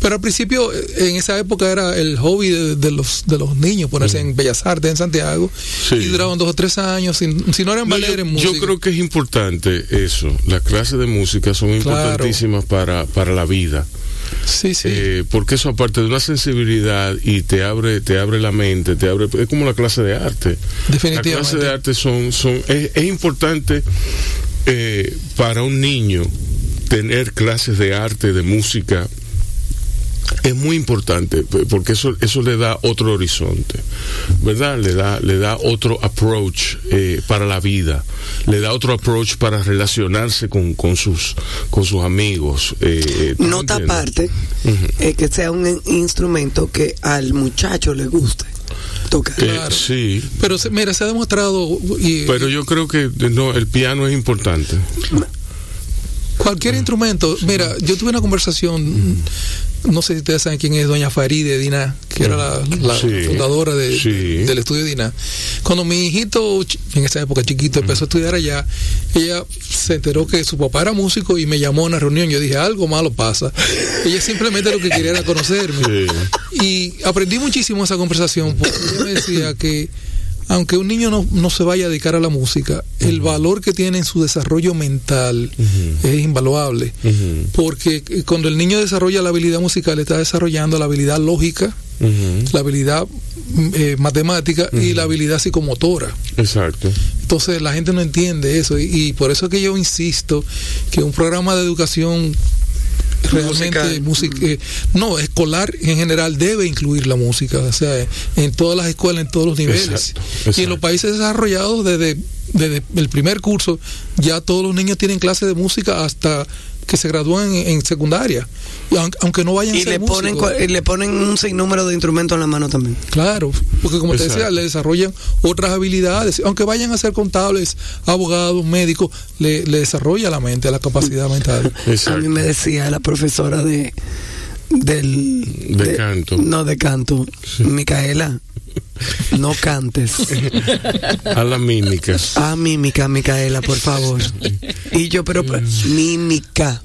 G: Pero al principio, eh, en esa época era el hobby de, de los, de los niños, ponerse en Bellas Artes en Santiago.
A: Sí.
G: Y duraban dos o tres años, sin- si no eran
A: No,
G: valer
A: yo,
G: en
A: yo
G: música.
A: creo que es importante eso. Las clases de música son
G: Claro.
A: importantísimas para, para la vida.
G: Sí, sí.
A: Eh, porque eso aparte de una sensibilidad y te abre, te abre la mente, te abre, es como la clase de arte.
G: Definitivamente.
A: La clase de arte son, son, es, es importante eh, para un niño tener clases de arte, de música, es muy importante porque eso eso le da otro horizonte verdad le da le da otro approach eh, para la vida le da otro approach para relacionarse con, con sus con sus amigos eh, ¿tú me
B: Nota aparte, eh, que sea un in- instrumento que al muchacho le guste tocar.
A: Eh,
G: Claro.
A: sí
G: Pero se- mira, se ha demostrado y
A: pero yo creo que no el piano es importante
G: cualquier instrumento. Mira, yo tuve una conversación, no sé si ustedes saben quién es Doña Faride Dina, que era la, la
A: Sí.
G: fundadora de-
A: Sí.
G: del estudio Dina. Cuando mi hijito, en esa época chiquito, empezó a estudiar allá, ella se enteró que su papá era músico y me llamó a una reunión. Yo dije, algo malo pasa. Ella simplemente lo que quería era conocerme.
A: Sí.
G: Y aprendí muchísimo esa conversación porque ella me decía que aunque un niño no, no se vaya a dedicar a la música, el valor que tiene en su desarrollo mental es invaluable. Porque eh, cuando el niño desarrolla la habilidad musical, está desarrollando la habilidad lógica, la habilidad mm, eh, matemática y la habilidad psicomotora.
A: exacto.
G: Entonces la gente no entiende eso. Y, y por eso es que yo insisto que un programa de educación realmente música. eh, no escolar en general debe incluir la música o sea en todas las escuelas en todos los niveles.
A: Exacto,
G: y en los países desarrollados desde desde el primer curso ya todos los niños tienen clases de música hasta que se gradúan en, en secundaria y aunque, aunque no vayan a
B: Y
G: ser
B: le ponen,
G: músicos.
B: y le ponen un sinnúmero de instrumentos en la mano también.
G: Claro, porque como te decía, le desarrollan otras habilidades. Aunque vayan a ser contables, abogados, médicos, le, le desarrolla la mente, la capacidad mental.
B: A mí me decía la profesora de del
A: De canto.
B: No, de canto. Micaela, no cantes.
A: a la mímica
B: Ah, mímica, Micaela, por favor. Y yo, pero pues, mímica.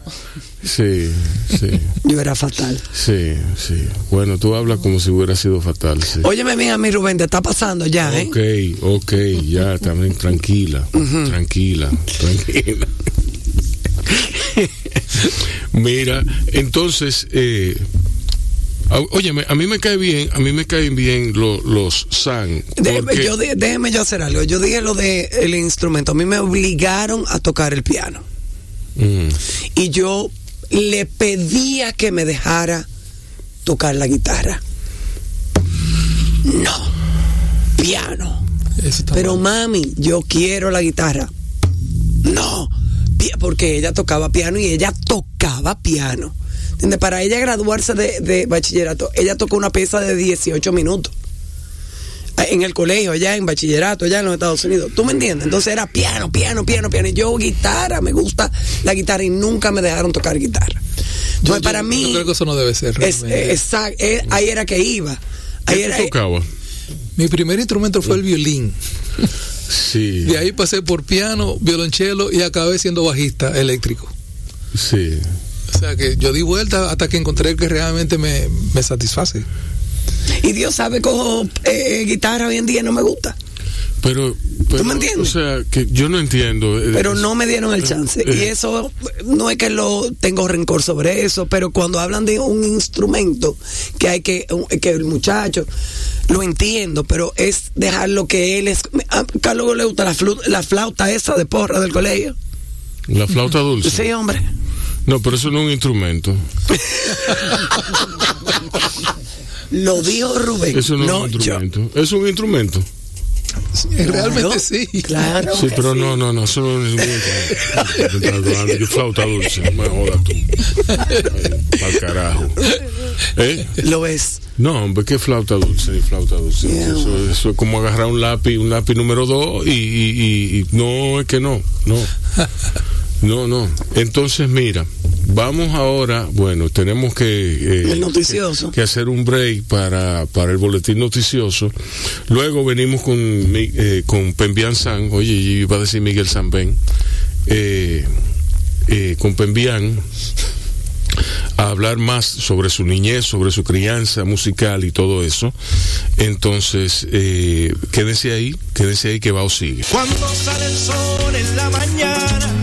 A: sí sí
B: Yo era fatal.
A: sí sí bueno tú hablas como si hubiera sido fatal sí.
B: Óyeme bien a mí, Rubén, te está pasando ya, ¿eh?
A: Ok, ok, ya, también tranquila, tranquila, tranquila. Mira, entonces, eh, a- óyeme, a mí me cae bien, a mí me caen bien lo- los san.
B: Déjeme
A: porque-
B: yo, di- déjeme yo hacer algo. Yo dije lo del el instrumento. A mí me obligaron a tocar el piano.
A: Mm,
B: Y yo le pedía que me dejara tocar la guitarra. No. Piano. Pero
G: mal.
B: mami, yo quiero la guitarra. No, porque ella tocaba piano y ella tocaba piano. ¿Entiendes? Para ella graduarse de, de bachillerato, ella tocó una pieza de 18 minutos. Ah, En el colegio, allá en bachillerato, allá en los Estados Unidos. ¿Tú me entiendes? Entonces era piano, piano, piano, piano. Y yo guitarra, me gusta la guitarra y nunca me dejaron tocar guitarra.
G: Yo-
B: Entonces,
G: yo-
B: para
G: yo
B: mí,
G: creo que eso no debe ser.
B: es,
G: realmente.
B: exact- eh, ahí era que iba. Ahí
A: ¿Qué
B: era,
A: tocabas?
G: Mi primer instrumento fue el violín.
A: Sí,
G: De ahí pasé por piano, violonchelo y acabé siendo bajista eléctrico.
A: sí.
G: O sea que yo di vuelta hasta que encontré el que realmente me, me satisface.
B: y Dios sabe, cojo eh, guitarra hoy en día y no me gusta.
A: Pero, pero,
B: me entiendes?
A: O sea, que yo no entiendo. eh,
B: pero no me dieron el chance.
A: eh.
B: Y eso, no es que lo tengo rencor sobre eso, pero cuando hablan de un instrumento que hay que, un- que el muchacho, lo entiendo, pero es dejarlo que él es. A Carlos le gusta la, flu- la flauta esa de porra del colegio.
A: La flauta dulce.
B: Sí, hombre.
A: No, pero eso no es un instrumento.
B: Lo dijo Rubén.
A: Eso no,
B: no
A: es un
B: yo.
A: instrumento. Es un instrumento.
G: Realmente
B: Claro,
G: sí.
B: Claro.
A: Sí, pero
B: sí.
A: no, no, no, eso no es un instrumento. Yo flauta dulce, no me jodas tú. Para carajo. ¿Eh?
B: Lo es.
A: No, hombre, ¿qué flauta dulce? Ni flauta dulce.
B: Yeah.
A: Eso, eso es como agarrar un lápiz, un lápiz número dos y, y- y- y no, es que no, no. No, no. Entonces, mira, vamos ahora, bueno, tenemos que... eh,
B: El noticioso.
A: Que, que hacer un break para, para el boletín noticioso. Luego venimos con, mi- eh, con Pembian San, oye, yo iba a decir Miguel Sanben, eh, eh, con Pembian a hablar más sobre su niñez, sobre su crianza musical y todo eso. Entonces, eh, quédense ahí, quédense ahí que va o sigue.
C: Cuando sale el sol en la mañana,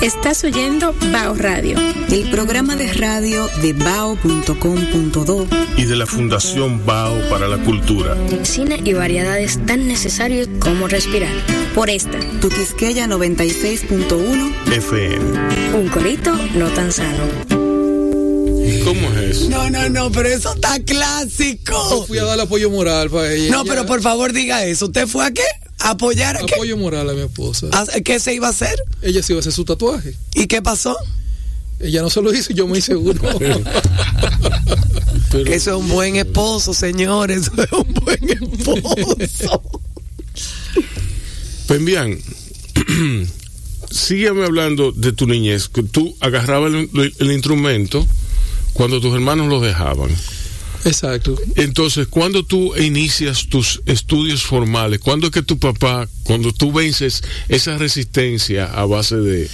D: Estás oyendo Bao Radio.
E: El programa de radio de bao.com.do
A: Y de la Fundación Bao para la Cultura.
D: Cine y variedades tan necesarios como respirar. Por esta,
E: Tu Quisqueya 96.1
A: FM.
D: un corito no tan sano.
A: ¿Cómo es eso?
B: No, no, no, pero eso está clásico.
G: Fui a dar apoyo moral para ella.
B: No, pero por favor diga eso. ¿Usted fue a qué? ¿A ¿Apoyar?
G: Apoyo moral a mi esposa.
B: ¿A- ¿Qué se iba a hacer?
G: Ella se iba a hacer su tatuaje.
B: ¿Y qué pasó?
G: Ella no se lo hizo, yo me hice uno.
B: Que eso es un buen esposo, señores. Eso es un buen esposo.
A: Pues bien, sígueme hablando de tu niñez. que Tú agarrabas el, el instrumento cuando tus hermanos lo dejaban.
G: Exacto.
A: Entonces, cuando tú inicias tus estudios formales, ¿cuándo es que tu papá, cuando tú vences esa resistencia a base de,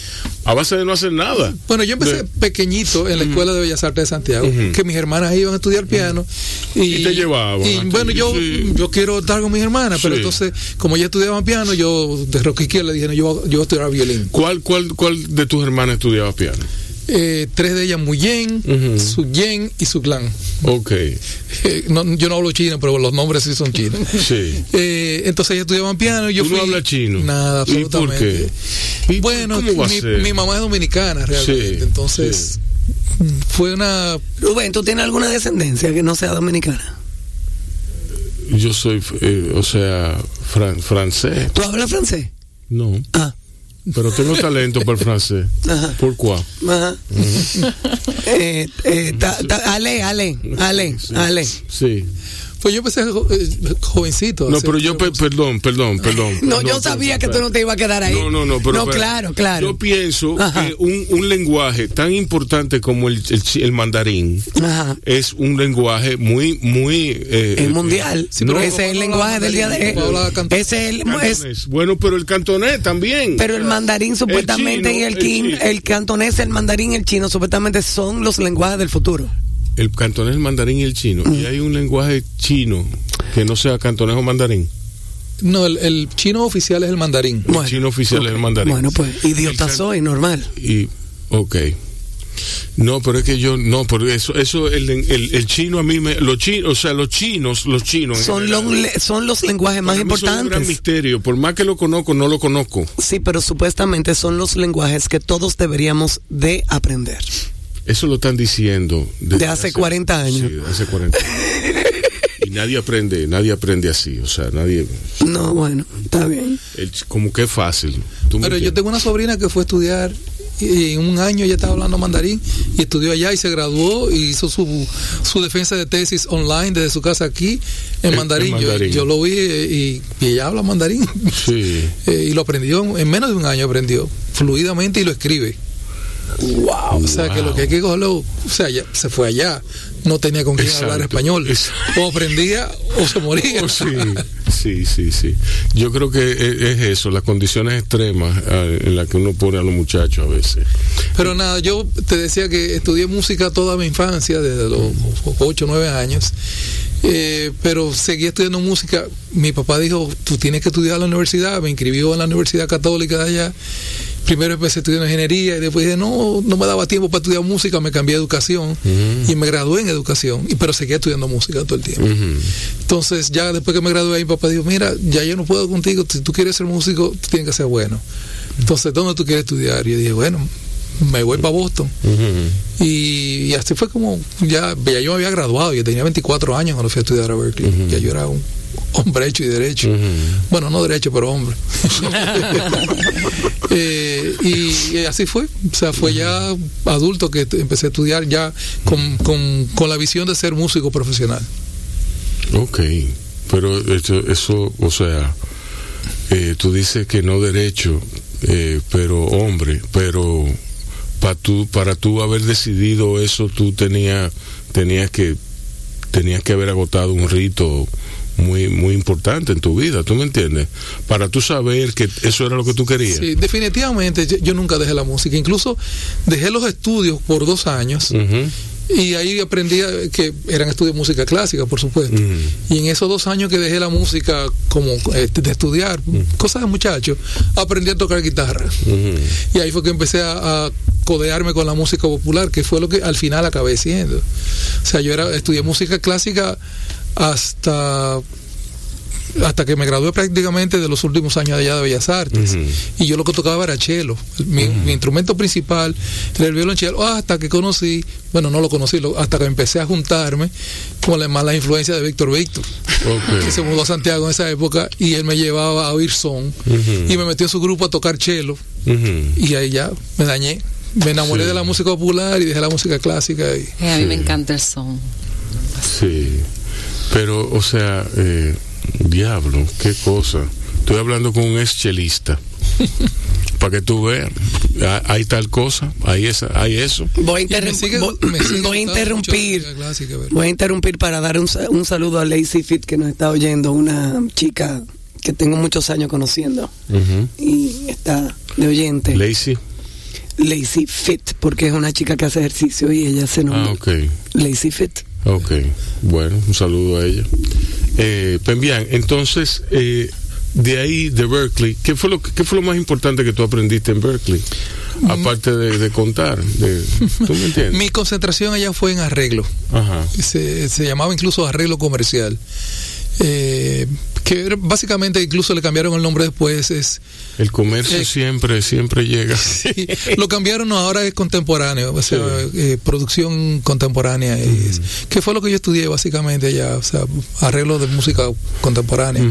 A: a base de no hacer nada?
G: Bueno, yo empecé
A: De-
G: pequeñito en la Escuela de Bellas Artes de Santiago, que mis hermanas iban a estudiar piano. Y,
A: Y te llevaban
G: Y bueno, yo,
A: sí.
G: yo quiero estar con mis hermanas, pero
A: Sí.
G: entonces, como ya estudiaban piano, yo de Roquiquía le dije, no, yo, yo voy a estudiar violín.
A: ¿Cuál, cuál, cuál de tus hermanas estudiaba piano?
G: Eh, tres de ellas, Muyen,
A: Ujú.
G: Su Yen y Su Clan.
A: Ok,
G: Eh, no, yo no hablo chino, pero los nombres sí son chinos.
A: sí.
G: Eh, entonces ellos estudiaban piano. Yo
A: ¿Tú no
G: fui-
A: hablas chino?
G: Nada,
A: ¿Y por
G: absolutamente.
A: qué? ¿Y
G: Bueno,
A: cómo va a
G: mi,
A: ser?
G: mi mamá es dominicana realmente.
A: Sí,
G: entonces, fue una.
B: Rubén, ¿tú tienes alguna descendencia que no sea dominicana?
A: Yo soy, eh, o sea, fran- francés.
B: ¿Tú hablas francés?
A: No,
B: Ah,
A: pero tengo talento para el francés.
B: Ajá.
A: ¿Por cuál?
B: ajá. eh, eh, ta- ta- ale, ale, ale, ale.
A: Sí.
G: Pues yo empecé jo- eh, jovencito.
A: No, pero yo, pe- perdón, perdón, perdón.
B: No, yo sabía que tú no te ibas a quedar ahí.
A: No, no, no, pero.
B: No,
A: pero-
B: claro, claro.
A: Yo pienso
B: Ajá.
A: que un, un lenguaje tan importante como el, el, el mandarín
B: Ajá.
A: es un lenguaje muy, muy. eh,
B: Es mundial.
G: Sí, pero
B: ese
G: como
B: es el
G: no
B: lenguaje del día de. Ese es el. es-.
A: Bueno, pero el cantonés también.
B: pero el mandarín supuestamente
A: chino,
B: y el,
A: el
B: el cantonés, el mandarín y el chino supuestamente son los lenguajes del futuro.
A: El cantonés, el mandarín y el chino.
B: Mm.
A: Y hay un lenguaje chino que no sea cantonés o mandarín.
G: No, el, el chino oficial es el mandarín.
A: El chino oficial es el mandarín.
B: Bueno, pues idiota soy, normal.
A: Y, ok. No, pero es que yo, no, pero eso, eso, el, el, el chino a mí me, los chinos, o sea, los chinos, los chinos.
B: Son
A: general,
B: los, le- son los lenguajes más
A: mí son un gran
B: importantes.
A: misterio, por más que lo conozco, no lo conozco.
B: Sí, pero supuestamente son los lenguajes que todos deberíamos de aprender.
A: Eso lo están diciendo desde
B: De hace 40 años.
A: Sí, de hace 40 años. y nadie aprende, nadie aprende así, o sea, nadie,
B: No, bueno, está bien.
A: el- como que es fácil. ¿Tú me
G: Pero yo tengo una sobrina que fue a estudiar y en un año ya estaba hablando mandarín y estudió allá y se graduó y hizo su, su defensa de tesis online desde su casa aquí en mandarín. Yo-
A: mandarín.
G: Yo, lo vi eh, y, y ella habla mandarín.
A: Sí.
G: Eh, y lo aprendió en menos de un año aprendió fluidamente y lo escribe. Wow, o sea que lo que hay que cogerlo, o sea, ya se fue allá, no tenía con quién
A: Exacto,
G: hablar español,
A: exacto.
G: o aprendía o se moría.
A: Oh, sí, sí, sí, sí. Yo creo que es, es eso, las condiciones extremas eh, en las que uno pone a los muchachos a veces.
G: Pero nada, yo te decía que estudié música toda mi infancia, desde los 8 o 9 años. Eh, pero seguí estudiando música. Mi papá dijo, tú tienes que estudiar a la universidad. Me inscribió en la Universidad Católica de allá. Primero empecé estudiando ingeniería y después dije, no, no me daba tiempo para estudiar música. Me cambié a educación y me gradué en educación. Y, pero seguí estudiando música todo el tiempo. Entonces, ya después que me gradué, mi papá dijo, mira, ya yo no puedo contigo, si tú quieres ser músico, tú tienes que ser bueno. Entonces, ¿dónde tú quieres estudiar? Y yo dije, bueno, me voy para Boston. Y, y así fue como, ya, ya yo me había graduado, yo tenía 24 años cuando fui a estudiar a Berkeley. Ya yo era un hombre hecho y derecho. Bueno, no derecho, pero hombre. Eh, y, y así fue. O sea, fue ya adulto que empecé a estudiar ya con, con, con la visión de ser músico profesional.
A: Ok, pero eso, eso o sea, eh, tú dices que no derecho, eh, pero hombre, pero para tú, para tú haber decidido eso, tú tenías, tenías que, tenías que haber agotado un rito muy muy importante en tu vida, ¿tú me entiendes? Para tú saber que eso era lo que tú querías.
G: Sí, definitivamente yo, yo nunca dejé la música, incluso dejé los estudios por dos años. Y ahí aprendí a- que eran estudios de música clásica, por supuesto.
A: Ujú.
G: Y en esos dos años que dejé la música como eh, de estudiar, cosas de muchacho, aprendí a tocar guitarra.
A: Ujú.
G: Y ahí fue que empecé a, a codearme con la música popular, que fue lo que al final acabé siendo. O sea, yo era estudié música clásica hasta hasta que me gradué prácticamente de los últimos años allá de Bellas Artes. Y yo lo que tocaba era cello. Mi, mi instrumento principal era el violonchelo, hasta que conocí, bueno, no lo conocí, lo- hasta que empecé a juntarme con la mala influencia de Víctor Víctor, que se mudó a Santiago en esa época y él me llevaba a oír son y me metió en su grupo a tocar cello
A: Ujú.
G: y ahí ya me dañé. Me enamoré
A: Sí.
G: de la música popular y dejé la música clásica. Y,
F: Eh, a mí me encanta el son.
A: Sí. Pero, o sea, eh, diablo, qué cosa. Estoy hablando con un ex chelista. Para que tú veas. Hay tal cosa, hay, esa, hay eso.
B: Voy a, interrum-
G: sigue-
B: voy- voy interrumpir. Voy a interrumpir para dar un, un saludo a Lazy Fit que nos está oyendo, una chica que tengo muchos años conociendo y está de oyente.
A: Lazy.
B: Lazy Fit, porque es una chica que hace ejercicio y ella se nombra
A: Ah, ok.
B: Lazy Fit.
A: Ok. Bueno, un saludo a ella. Eh, Pembian, entonces, eh, de ahí, de Berkeley, ¿qué fue, lo, ¿qué fue lo más importante que tú aprendiste en Berkeley? Aparte de, de contar. De, ¿Tú me entiendes?
G: Mi concentración allá fue en arreglo.
A: Ajá.
G: Se, se llamaba incluso arreglo comercial. Eh, que básicamente incluso le cambiaron el nombre después. Es,
A: El comercio
G: Eh,
A: siempre, siempre llega.
G: sí, lo cambiaron, no, ahora es contemporáneo, o sea, eh, producción contemporánea. es- que fue lo que yo estudié básicamente allá, o sea, arreglo de música contemporánea.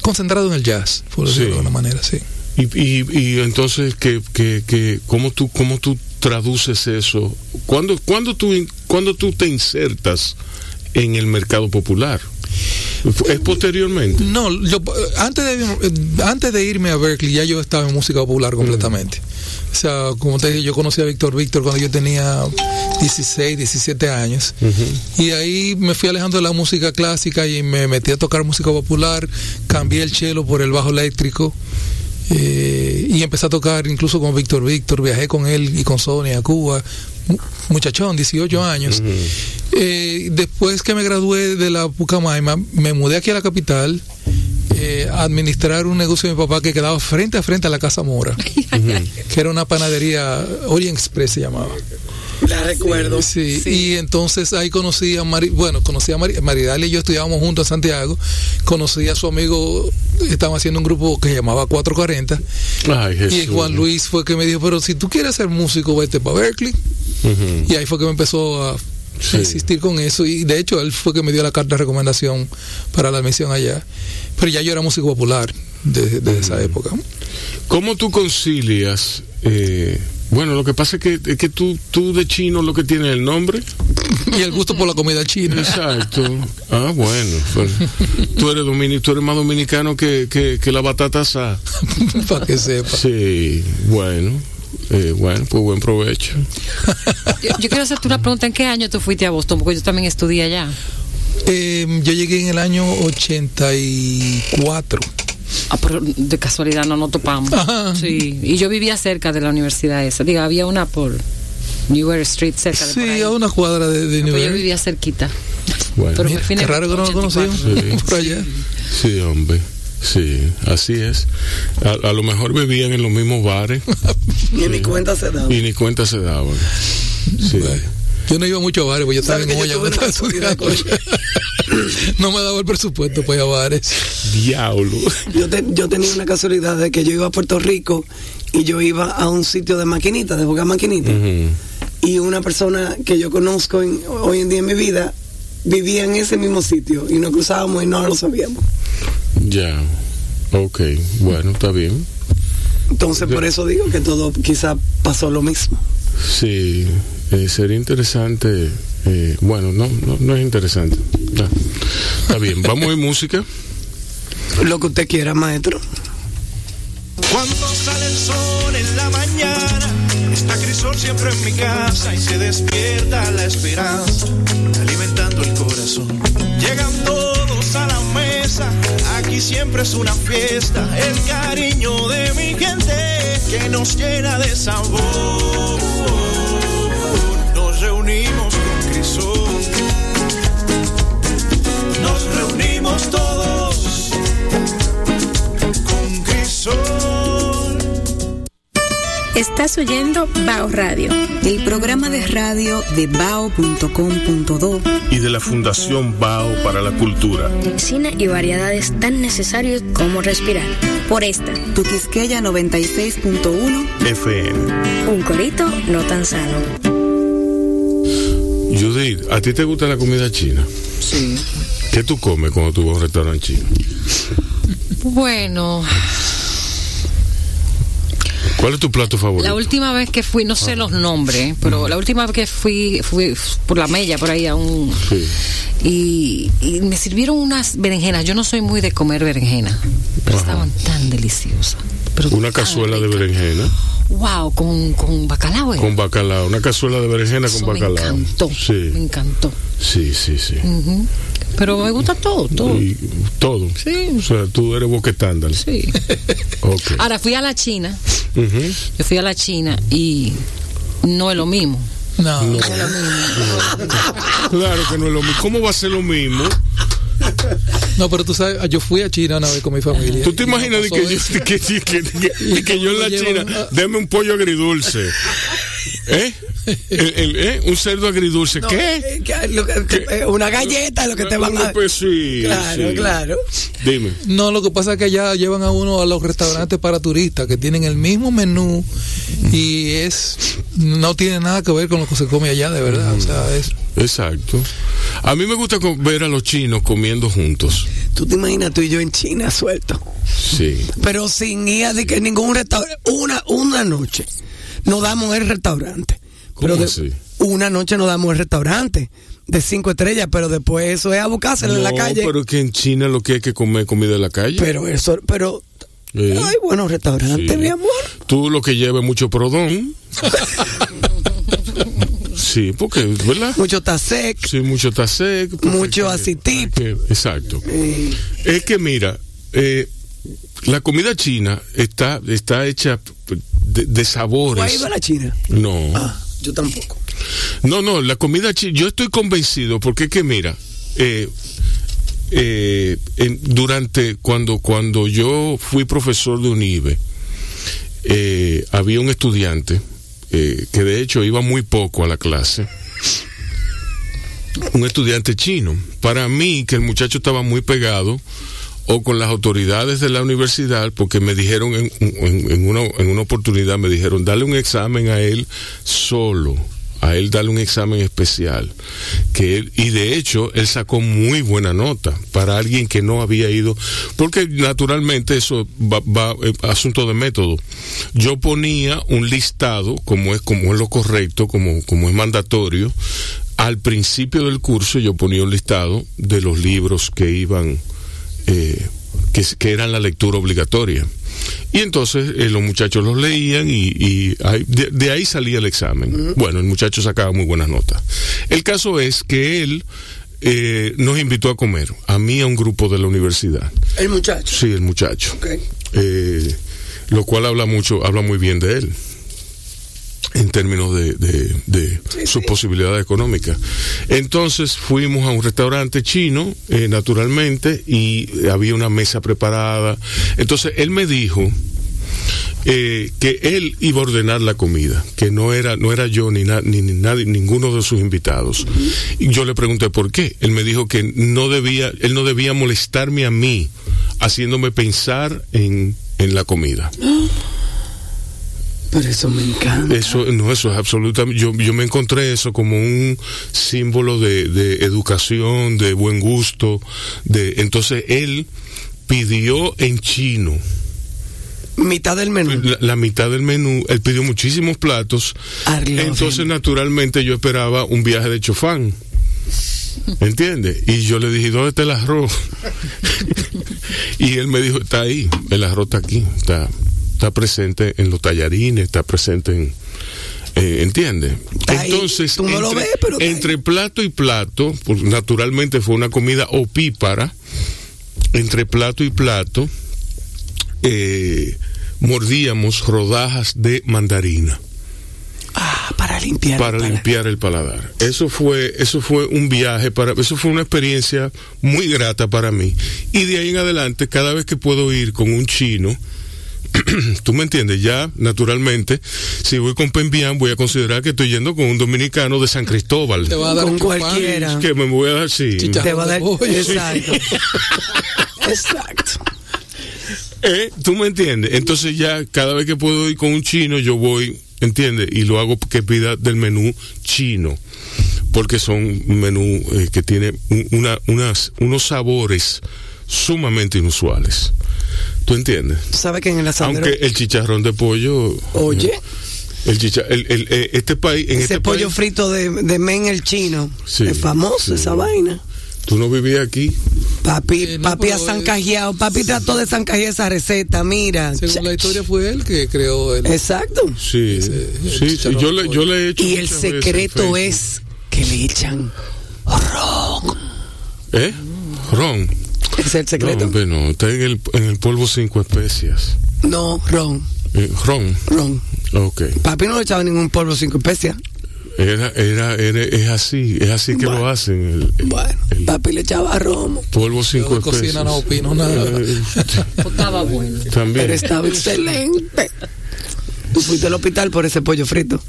G: Concentrado en el jazz, por decirlo
A: Sí.
G: de alguna manera, sí.
A: Y, y, y entonces, ¿qué, qué, qué, cómo, tú, ¿cómo tú traduces eso? ¿Cuándo, cuándo, tú, cuándo tú te insertas en el mercado popular? ¿Es posteriormente?
G: No, yo, antes, de, antes de irme a Berkeley ya yo estaba en música popular completamente. O sea, como te dije, yo conocí a Víctor Víctor cuando yo tenía 16, 17 años. Y ahí me fui alejando de la música clásica y me metí a tocar música popular. Cambié el cello por el bajo eléctrico. eh, y empecé a tocar incluso con Víctor Víctor. Viajé con él y con Sonia a Cuba. Mu- Muchachón, 18 años. Eh, después que me gradué de la Pucamaima, me mudé aquí a la capital eh, a administrar un negocio de mi papá que quedaba frente a frente a la Casa Mora, que era una panadería, Orient Express se llamaba.
B: La recuerdo.
G: Sí, y entonces ahí conocí a Mari, bueno, conocí a Mari, Maridal y yo estudiábamos juntos en Santiago, conocí a su amigo, estaban haciendo un grupo que se llamaba 440,
A: Ay, Jesús.
G: y Juan Luis fue que me dijo, pero si tú quieres ser músico, vete para Berkeley. Y ahí fue que me empezó a,
A: Sí.
G: insistir con eso. Y de hecho, él fue que me dio la carta de recomendación para la admisión allá. Pero ya yo era músico popular desde, desde esa época.
A: ¿Cómo tú concilias? eh, bueno, lo que pasa es que, es que tú, tú de chino lo que tienes es el nombre.
G: Y el gusto por la comida china.
A: Exacto. Ah, bueno. pues, tú, eres domini- tú eres más dominicano que, que, que la batata asada.
G: para que sepa.
A: Sí, bueno. Eh, bueno, pues buen provecho.
F: Yo, yo quiero hacerte una pregunta. ¿En qué año tú fuiste a Boston? Porque yo también estudié allá.
G: Eh, yo llegué en el año 84.
F: Ah, pero de casualidad no nos topamos.
G: Ajá.
F: Sí, y yo vivía cerca de la universidad esa. Diga, había una por Newer Street cerca de por
G: Sí,
F: ahí.
G: a una cuadra de, de
F: Pues yo vivía cerquita.
A: Bueno.
F: Pero
G: Mira, qué raro que no lo
F: 84.
G: conocíamos
A: Sí.
G: por allá.
A: Sí, hombre. Sí, así es. A, a lo mejor bebían en los mismos bares
B: Ni mi cuenta se da.
A: y ni cuenta se daban. Sí.
G: Bueno, Yo no iba mucho a bares, porque yo estaba
B: ¿Sabes
G: en
B: yo
G: estaba estudiando. no me daba el presupuesto para ir a bares.
A: Diablo.
B: Yo, te- yo tenía una casualidad de que yo iba a Puerto Rico y yo iba a un sitio de maquinitas, de jugar maquinitas.
A: Ujú.
B: Y una persona que yo conozco en- hoy en día en mi vida vivía en ese mismo sitio y nos cruzábamos y no lo sabíamos.
A: Ya. Ok, bueno, está bien.
B: Entonces, por eso digo que todo quizá pasó lo mismo.
A: Sí, eh, sería interesante. eh, bueno, no, no, no es interesante. Está bien, vamos a oír música.
B: Lo que usted quiera, maestro.
C: Cuando sale el sol en la mañana, está crisol siempre en mi casa y se despierta la esperanza, alimentando el corazón. Llegan todos a la mesa, aquí siempre es una fiesta, el cariño de mi gente que nos llena de sabor. Nos reunimos con crisol, nos reunimos todos con crisol.
D: Estás oyendo Bao Radio.
E: El programa de radio de bao.com.do
A: Y de la Fundación Bao para la Cultura.
D: Cine y variedades tan necesarios como respirar. Por esta,
E: Tu Quisqueya 96.1
A: FM.
D: un corito no tan sano.
A: Judith, ¿a ti te gusta la comida china?
F: Sí.
A: ¿Qué tú comes cuando tú vas a un restaurante chino?
F: Bueno,
A: ¿Cuál es tu plato favorito?
F: la última vez que fui, no sé los nombres, pero la última vez que fui, fui por la mella, por ahí a un...
A: Sí.
F: Y, y me sirvieron unas berenjenas. Yo no soy muy de comer berenjena, pero
A: Ajá.
F: estaban tan deliciosas. pero
A: Una
F: tan
A: cazuela de
F: ricas.
A: berenjena
F: Wow, con, con bacalao. ¿eh?
A: con bacalao. Una cazuela de berenjena
F: Eso
A: con
F: me
A: bacalao.
F: encantó, me
A: Sí,
F: encantó.
A: sí, sí, sí.
F: Pero me gusta todo, todo.
A: Y todo.
F: Sí.
A: O sea, tú eres boquetándal.
F: Sí.
A: Ok.
F: Ahora fui a la China,
A: Ujú.
F: yo fui a la China y no es lo mismo.
G: No,
F: No es lo mismo.
A: Claro que no es lo mismo. ¿Cómo va a ser lo mismo?
G: No, pero tú sabes, yo fui a China una vez con mi familia.
A: ¿Tú te imaginas de que, yo,
G: eso.
A: de que, de que- de
G: Y
A: que yo en la China, deme un pollo agridulce? ¿Eh? El- el- ¿eh? Un cerdo agridulce. ¿Qué?
B: Eh, que- lo que- que- eh, una galleta, lo que te van a.
A: Pues sí,
B: Claro,
A: sí.
B: claro.
A: Dime.
G: No, lo que pasa es que allá llevan a uno a los restaurantes para turistas que tienen el mismo menú y es no tiene nada que ver con lo que se come allá de verdad. O sea, es
A: Exacto. A mí me gusta ver a los chinos comiendo juntos.
B: Tú te imaginas tú y yo en China suelto.
A: Sí.
B: Pero sin ir a de que ningún restaurante. Una, una noche nos damos el restaurante.
A: ¿Cómo
B: Pero
A: así?
B: Una noche nos damos el restaurante de cinco estrellas, pero después eso es a buscárselo en la
A: No,
B: calle.
A: pero que en China lo que hay que comer comida en la calle.
B: Pero eso, pero hay buenos restaurantes,
A: Sí.
B: mi amor.
A: Tú lo que lleves mucho prodón. sí, porque, ¿verdad?
B: Mucho tasec.
A: Sí, mucho tasec.
B: Mucho acitip.
A: Exacto. Es que mira, eh, la comida china está, está hecha de, de
B: ¿Tú has
A: sabores.
B: ido a la China?
A: No.
B: Ah, yo tampoco.
A: No, no, la comida china, yo estoy convencido porque es que mira, eh, eh, en- durante cuando cuando yo fui profesor de UNIBE, eh, había un estudiante eh, que de hecho iba muy poco a la clase, un estudiante chino. Para mí que el muchacho estaba muy pegado o con las autoridades de la universidad, porque me dijeron en, en- en una, en una oportunidad, me dijeron, dale un examen a él solo, a él dale un examen especial. Que él, y de hecho, él sacó muy buena nota para alguien que no había ido, porque naturalmente eso va, va eh, asunto de método. Yo ponía un listado, como es, como es lo correcto, como, como es mandatorio, al principio del curso yo ponía un listado de los libros que iban eh, que, que eran la lectura obligatoria. Y entonces eh, los muchachos los leían y, y ahí- de, de ahí salía el examen. Bueno, el muchacho sacaba muy buenas notas. El caso es que él eh, nos invitó a comer, a mí a un grupo de la universidad.
B: El muchacho.
A: Sí, el muchacho. Eh, lo cual habla mucho, habla muy bien de él en términos de, de, de sus posibilidades económicas. Entonces fuimos a un restaurante chino, eh, naturalmente, y había una mesa preparada. Entonces él me dijo eh, que él iba a ordenar la comida, que no era, no era yo ni, na- ni, ni nadie, ninguno de sus invitados. Y yo le pregunté por qué. Él me dijo que no debía, él no debía molestarme a mí, haciéndome pensar en, en la comida.
B: Pero eso me encanta.
A: Eso no, eso es absolutamente. Yo, yo me encontré eso como un símbolo de, de educación, de buen gusto. De, entonces él pidió en chino
B: Mitad del menú.
A: la, la mitad del menú. Él pidió muchísimos platos. Entonces, naturalmente, yo esperaba un viaje de chofán. ¿Entiendes? Y yo le dije, ¿dónde está el arroz? y él me dijo, está ahí, el arroz está aquí, está, está presente en los tallarines, está presente en, Eh, ¿Entiendes? Entonces,
B: no
A: entre,
B: ves, ahí.
A: entre plato y plato, pues, naturalmente fue una comida opípara, entre plato y plato, eh, mordíamos rodajas de mandarina
B: Ah, para limpiar.
A: para
B: para-
A: limpiar el paladar. Eso fue, eso fue un viaje para, eso fue una experiencia muy grata para mí. Y de ahí en adelante, cada vez que puedo ir con un chino, tú me entiendes, ya naturalmente, si voy con Pembian, voy a considerar que estoy yendo con un dominicano de San Cristóbal.
G: Te va a dar
B: Con cualquiera.
A: Que me voy a dar, sí.
B: Te va a dar. Exacto. Exacto.
A: Eh, ¿Tú me entiendes? Entonces ya cada vez que puedo ir con un chino, yo voy, ¿entiendes? Y lo hago que pida del menú chino, porque son menú eh, que tiene un- una, unas, unos sabores sumamente inusuales. ¿Tú entiendes?
B: Tú sabes que en el asadero.
A: Aunque el chicharrón de pollo,
B: Oye,
A: el chicha, el, el- eh, este país, en
B: ese
A: este
B: pollo
A: país,
B: frito de, de men el chino.
A: Sí,
B: es famoso
A: sí.
B: esa vaina.
A: tú no vivías aquí.
B: Papi,
G: Eh, no,
B: papi ha
G: eh,
B: zancajeado. Papi trató de zancajear esa receta. Mira.
G: Según la historia fue él que creó el...
B: Exacto.
A: Sí,
G: Ese- el
A: sí, sí,
G: chicharrón
A: yo le, yo le he hecho
B: Y el secreto es que le echan ron.
A: ¿Eh? Ron.
B: Es el
A: No,
B: secreto.
A: no, está en el, en el polvo cinco especias.
B: No, ron.
A: Eh, ron,
B: Ron.
A: ok.
B: Papi no le echaba ningún polvo cinco especias.
A: Era, era, era, es así, es así que lo
B: Bueno.
A: hacen. El, el
B: Bueno,
A: el
B: papi le echaba ron.
A: polvo cinco
G: de cocina
A: especias.
G: no opino nada.
A: Eh,
F: Estaba bueno.
A: también.
B: Pero estaba excelente. Tú fuiste al hospital por ese pollo frito.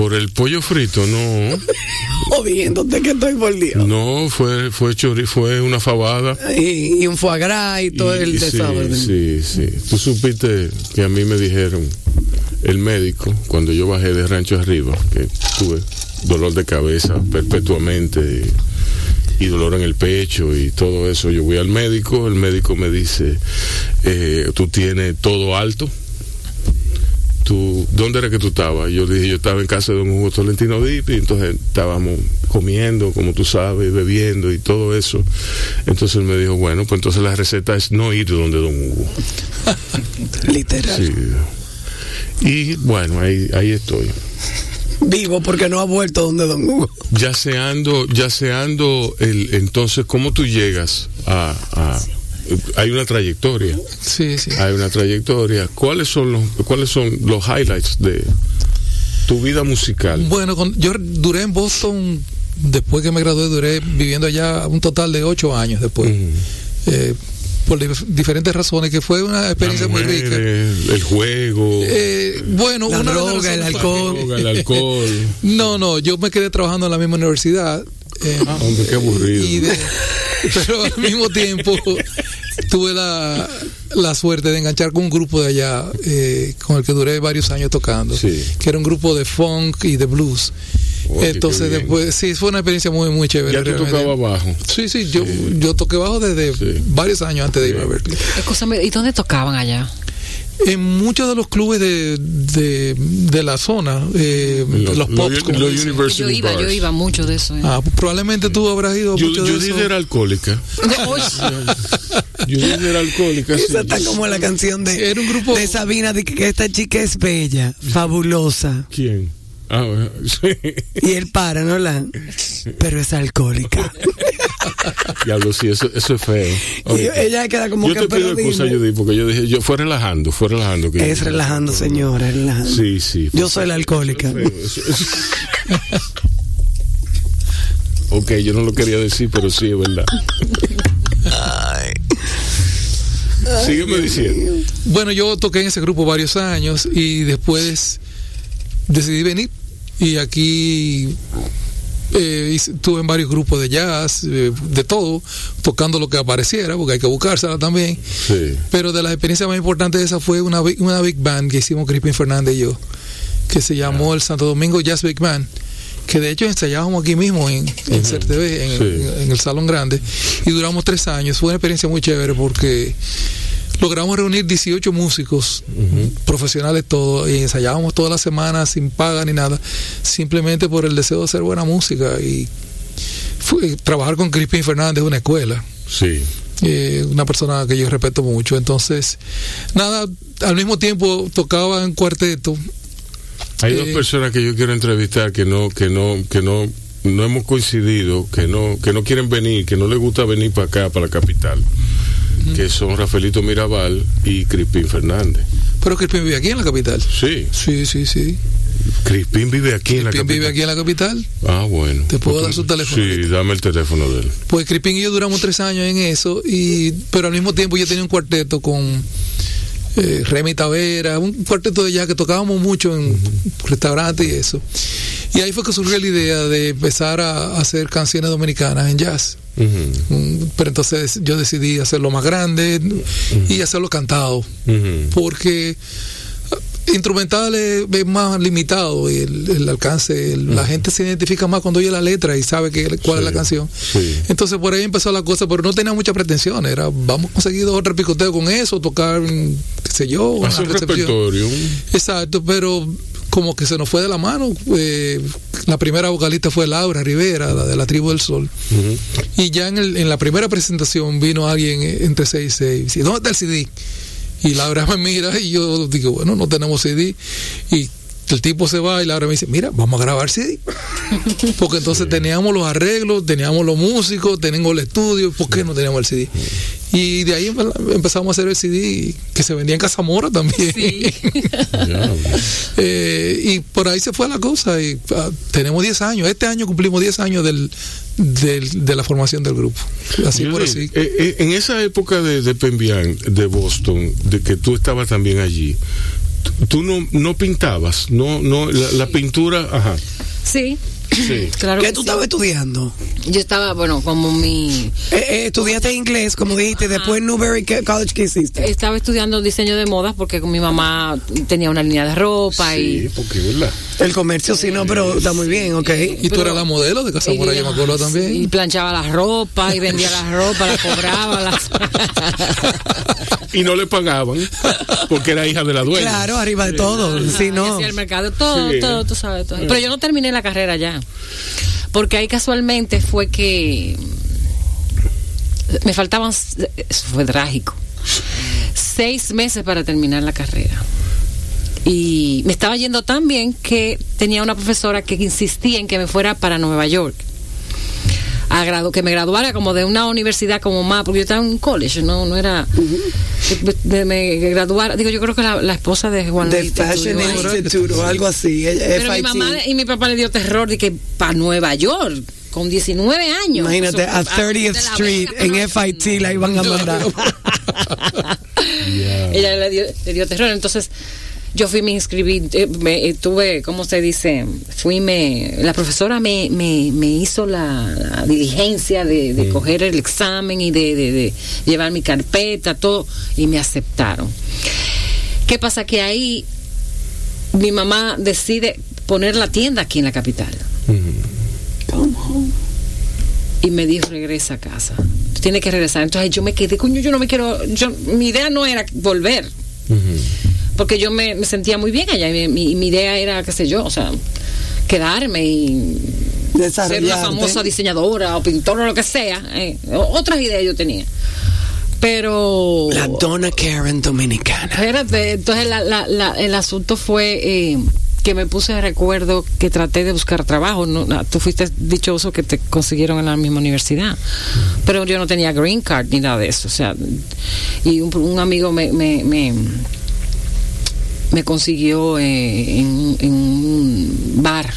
A: Por el pollo frito, no.
B: Jodiéndote que estoy por Dios.
A: No, fue, fue chori, fue una fabada.
B: Y, y un foie gras y todo
A: Y-
B: el
A: sí,
B: desorden.
A: Sí, sí. Tú supiste que a mí me dijeron el médico cuando yo bajé de rancho arriba que tuve dolor de cabeza perpetuamente y, y dolor en el pecho y todo eso. Yo voy al médico, el médico me dice, eh, tú tienes todo alto. Tú, ¿Dónde era que tú estabas? Yo dije, yo estaba en casa de don Hugo Tolentino Dip y entonces estábamos comiendo, como tú sabes, bebiendo y todo eso. Entonces él me dijo, bueno, pues entonces la receta es no ir donde don Hugo.
B: Literal.
A: Sí. Y bueno, ahí, ahí estoy.
B: Vivo porque no ha vuelto donde Don Hugo.
A: Yaceando, yaceando el, entonces, ¿cómo tú llegas a, a- hay una trayectoria,
G: Sí, sí.
A: hay una trayectoria. ¿Cuáles son los, cuáles son los highlights de tu vida musical?
G: Bueno, con- yo duré en Boston, después que me gradué, duré viviendo allá un total de ocho años después.
A: Mm.
G: Eh, por dif- diferentes razones, que fue una experiencia muy rica.
A: el juego,
G: Eh, bueno,
B: La
G: una
B: droga, el alcohol.
A: droga, el alcohol.
G: No, no, yo me quedé trabajando en la misma universidad. eh,
A: Ah, hombre, qué aburrido.
G: de- pero al mismo tiempo tuve la, la suerte de enganchar con un grupo de allá eh, con el que duré varios años tocando,
A: Sí.
G: que era un grupo de funk y de blues.
A: Oye,
G: Entonces después, sí, fue una experiencia muy, muy chévere.
A: ya tú tocabas bajo.
G: Sí, sí, yo, yo toqué bajo desde
A: Sí.
G: varios años antes de irme a. Berkeley.
F: Escúchame, ¿y dónde tocaban allá?
G: En muchos de los clubes de, de, de la zona, eh,
A: Los-
G: los, pops, como
A: los
G: dicen.
A: University
F: Yo iba, yo iba mucho de eso. ¿eh?
G: Ah, probablemente tú habrás ido a
A: Yo,
G: muchos de
A: Judith
G: esos.
A: era alcohólica. Judith era alcohólica. sí.
B: Esa está como la canción de,
G: Era un grupo-
B: de Sabina, de que, que esta chica es bella, fabulosa.
A: ¿Quién? Ah, bueno, sí.
B: Y él para, ¿no? La, pero es alcohólica.
A: Diablo, sí, eso, eso es feo.
B: Y ella queda como
A: yo
B: que
A: te pido excusa. Judith, porque yo dije, yo fue relajando, fue relajando. Que
B: Es relajando, señora, es relajando.
A: Sí, sí.
B: Yo soy la alcohólica.
A: Feo, eso- eso- ok, yo no lo quería decir, pero sí, es verdad. Sígueme diciendo.
G: Bueno, yo toqué en ese grupo varios años y después decidí venir y aquí eh, estuve en varios grupos de jazz, eh, de todo, tocando lo que apareciera, porque hay que buscársela también.
A: Sí.
G: Pero de las experiencias más importantes de esa fue una, una big band que hicimos Crispin Fernández y yo, que se llamó el Santo Domingo Jazz Big Band, que de hecho ensayábamos aquí mismo en, en CERTV, en,
A: Sí.
G: en- en el Salón Grande, y duramos tres años. Fue una experiencia muy chévere porque logramos reunir 18 músicos profesionales todos y ensayábamos todas las semanas sin paga ni nada, simplemente por el deseo de hacer buena música. Y fue- trabajar con Crispin Fernández es una escuela.
A: Sí.
G: eh, una persona que yo respeto mucho. Entonces, nada, al mismo tiempo tocaba en cuarteto.
A: Hay dos
G: Eh,
A: personas que yo quiero entrevistar que no, que no, que no, no hemos coincidido, que no, que no quieren venir, que no les gusta venir para acá, para la capital, que son Rafaelito Mirabal y Crispín Fernández.
G: Pero Crispín vive aquí en la capital.
A: Sí,
G: Sí, sí, sí.
A: Crispín vive aquí en la
G: Crispín
A: capital.
G: vive aquí en la capital.
A: Ah, bueno.
G: ¿Te puedo dar su teléfono?
A: Sí, dame el teléfono de él.
G: Pues Crispín y yo duramos tres años en eso, y pero al mismo tiempo yo tenía un cuarteto con eh, Remy Tavera, un cuarteto de jazz que tocábamos mucho en restaurantes y eso. Y ahí fue que surgió la idea de empezar a, a hacer canciones dominicanas en jazz. Mm, Pero entonces yo decidí hacerlo más grande y hacerlo cantado, porque ah, instrumental es, es más limitado el, el alcance, el- la gente se identifica más cuando oye la letra y sabe que, cuál es la canción.
A: sí.
G: Entonces por ahí empezó la cosa, pero no tenía muchas pretensiones, era vamos a conseguir dos o tres picoteos con eso, tocar, qué sé yo, una
A: Hace un repertorio.
G: Exacto, pero como que se nos fue de la mano. eh, la primera vocalista fue Laura Rivera, la de la Tribu del Sol. Y ya en, el- en la primera presentación vino alguien eh, entre 6 y 6. Dice, ¿dónde está el CD? Y Laura me mira y yo digo, bueno, no tenemos CD. Y el tipo se va y Laura me dice, mira, vamos a grabar CD. Porque entonces teníamos los arreglos, teníamos los músicos, teníamos el estudio, ¿por qué no teníamos el CD? Y de ahí empe- empezamos a hacer el CD que se vendía en Casamora también. Eh, y por ahí se fue la cosa y ah, tenemos 10 años. Este año cumplimos 10 años del, del- de la formación del grupo. Así por así.
A: eh, eh, en esa época de, de Pembian, de Boston, de que tú estabas también allí, tú- no, no pintabas, no, no, la, la pintura, ajá,
F: Sí,
A: sí.
F: claro.
B: ¿Qué
F: que
B: tú
F: sí.
B: estabas estudiando?
F: Yo estaba, bueno, como mi.
B: Eh, eh, estudiaste inglés, como dijiste, después en Newberry ¿qué College, ¿qué hiciste?
F: Estaba estudiando diseño de modas porque con mi mamá tenía una línea de ropa y.
A: Sí, porque verdad.
B: El comercio sí, no, pero está muy bien, ¿ok?
G: Y tú
F: pero-
G: eras la modelo de Casamora, yo me acuerdo
F: Y
G: también.
F: planchaba la ropa y vendía la ropa, la cobraba. la-
A: Y no le pagaban porque era hija de la dueña.
B: Claro, arriba de todo. Sí,
F: y
B: no.
F: el mercado, todo,
A: Sí.
F: todo, tú sabes. Todo. Pero yo no terminé la carrera ya. Porque ahí casualmente fue que me faltaban, eso fue trágico, seis meses para terminar la carrera. Y me estaba yendo tan bien que tenía una profesora que insistía en que me fuera para Nueva York. A que me graduara como de una universidad como más, porque yo estaba en un college, no, no era. me, me graduara, digo, yo creo que la, la esposa de Juan Luis
B: Fashion. Institute o algo así.
F: Pero mi mamá y mi papá le dio terror de que para Nueva York, con 19 años.
B: Imagínate,
F: Eso,
B: a
F: ah,
B: 30th
F: de la
B: Street, en FIT la iban a mandar.
F: Ella le dio, le dio terror. Entonces, yo fui, me inscribí, eh, me, eh, tuve, ¿cómo se dice? Fui, me, la profesora me, me, me hizo la, la diligencia de, de coger el examen y de, de- de llevar mi carpeta, todo, y me aceptaron. ¿Qué pasa? Que ahí mi mamá decide poner la tienda aquí en la capital. Y me dijo, regresa a casa. Tú tienes que regresar. Entonces yo me quedé, coño, yo no me quiero, yo, mi idea no era volver. Porque yo me, me sentía muy bien allá. y mi, mi- mi idea era, qué sé yo, o sea, quedarme y ser una famosa diseñadora o pintora o lo que sea. eh, otras ideas yo tenía. Pero...
B: La Donna Karen dominicana.
F: Espérate, entonces la- la- la- el asunto fue eh, que me puse de recuerdo que traté de buscar trabajo. No, no, tú fuiste dichoso que te consiguieron en la misma universidad, pero yo no tenía green card ni nada de eso. O sea, y un, un amigo me, me, me, me consiguió eh, en, en un bar.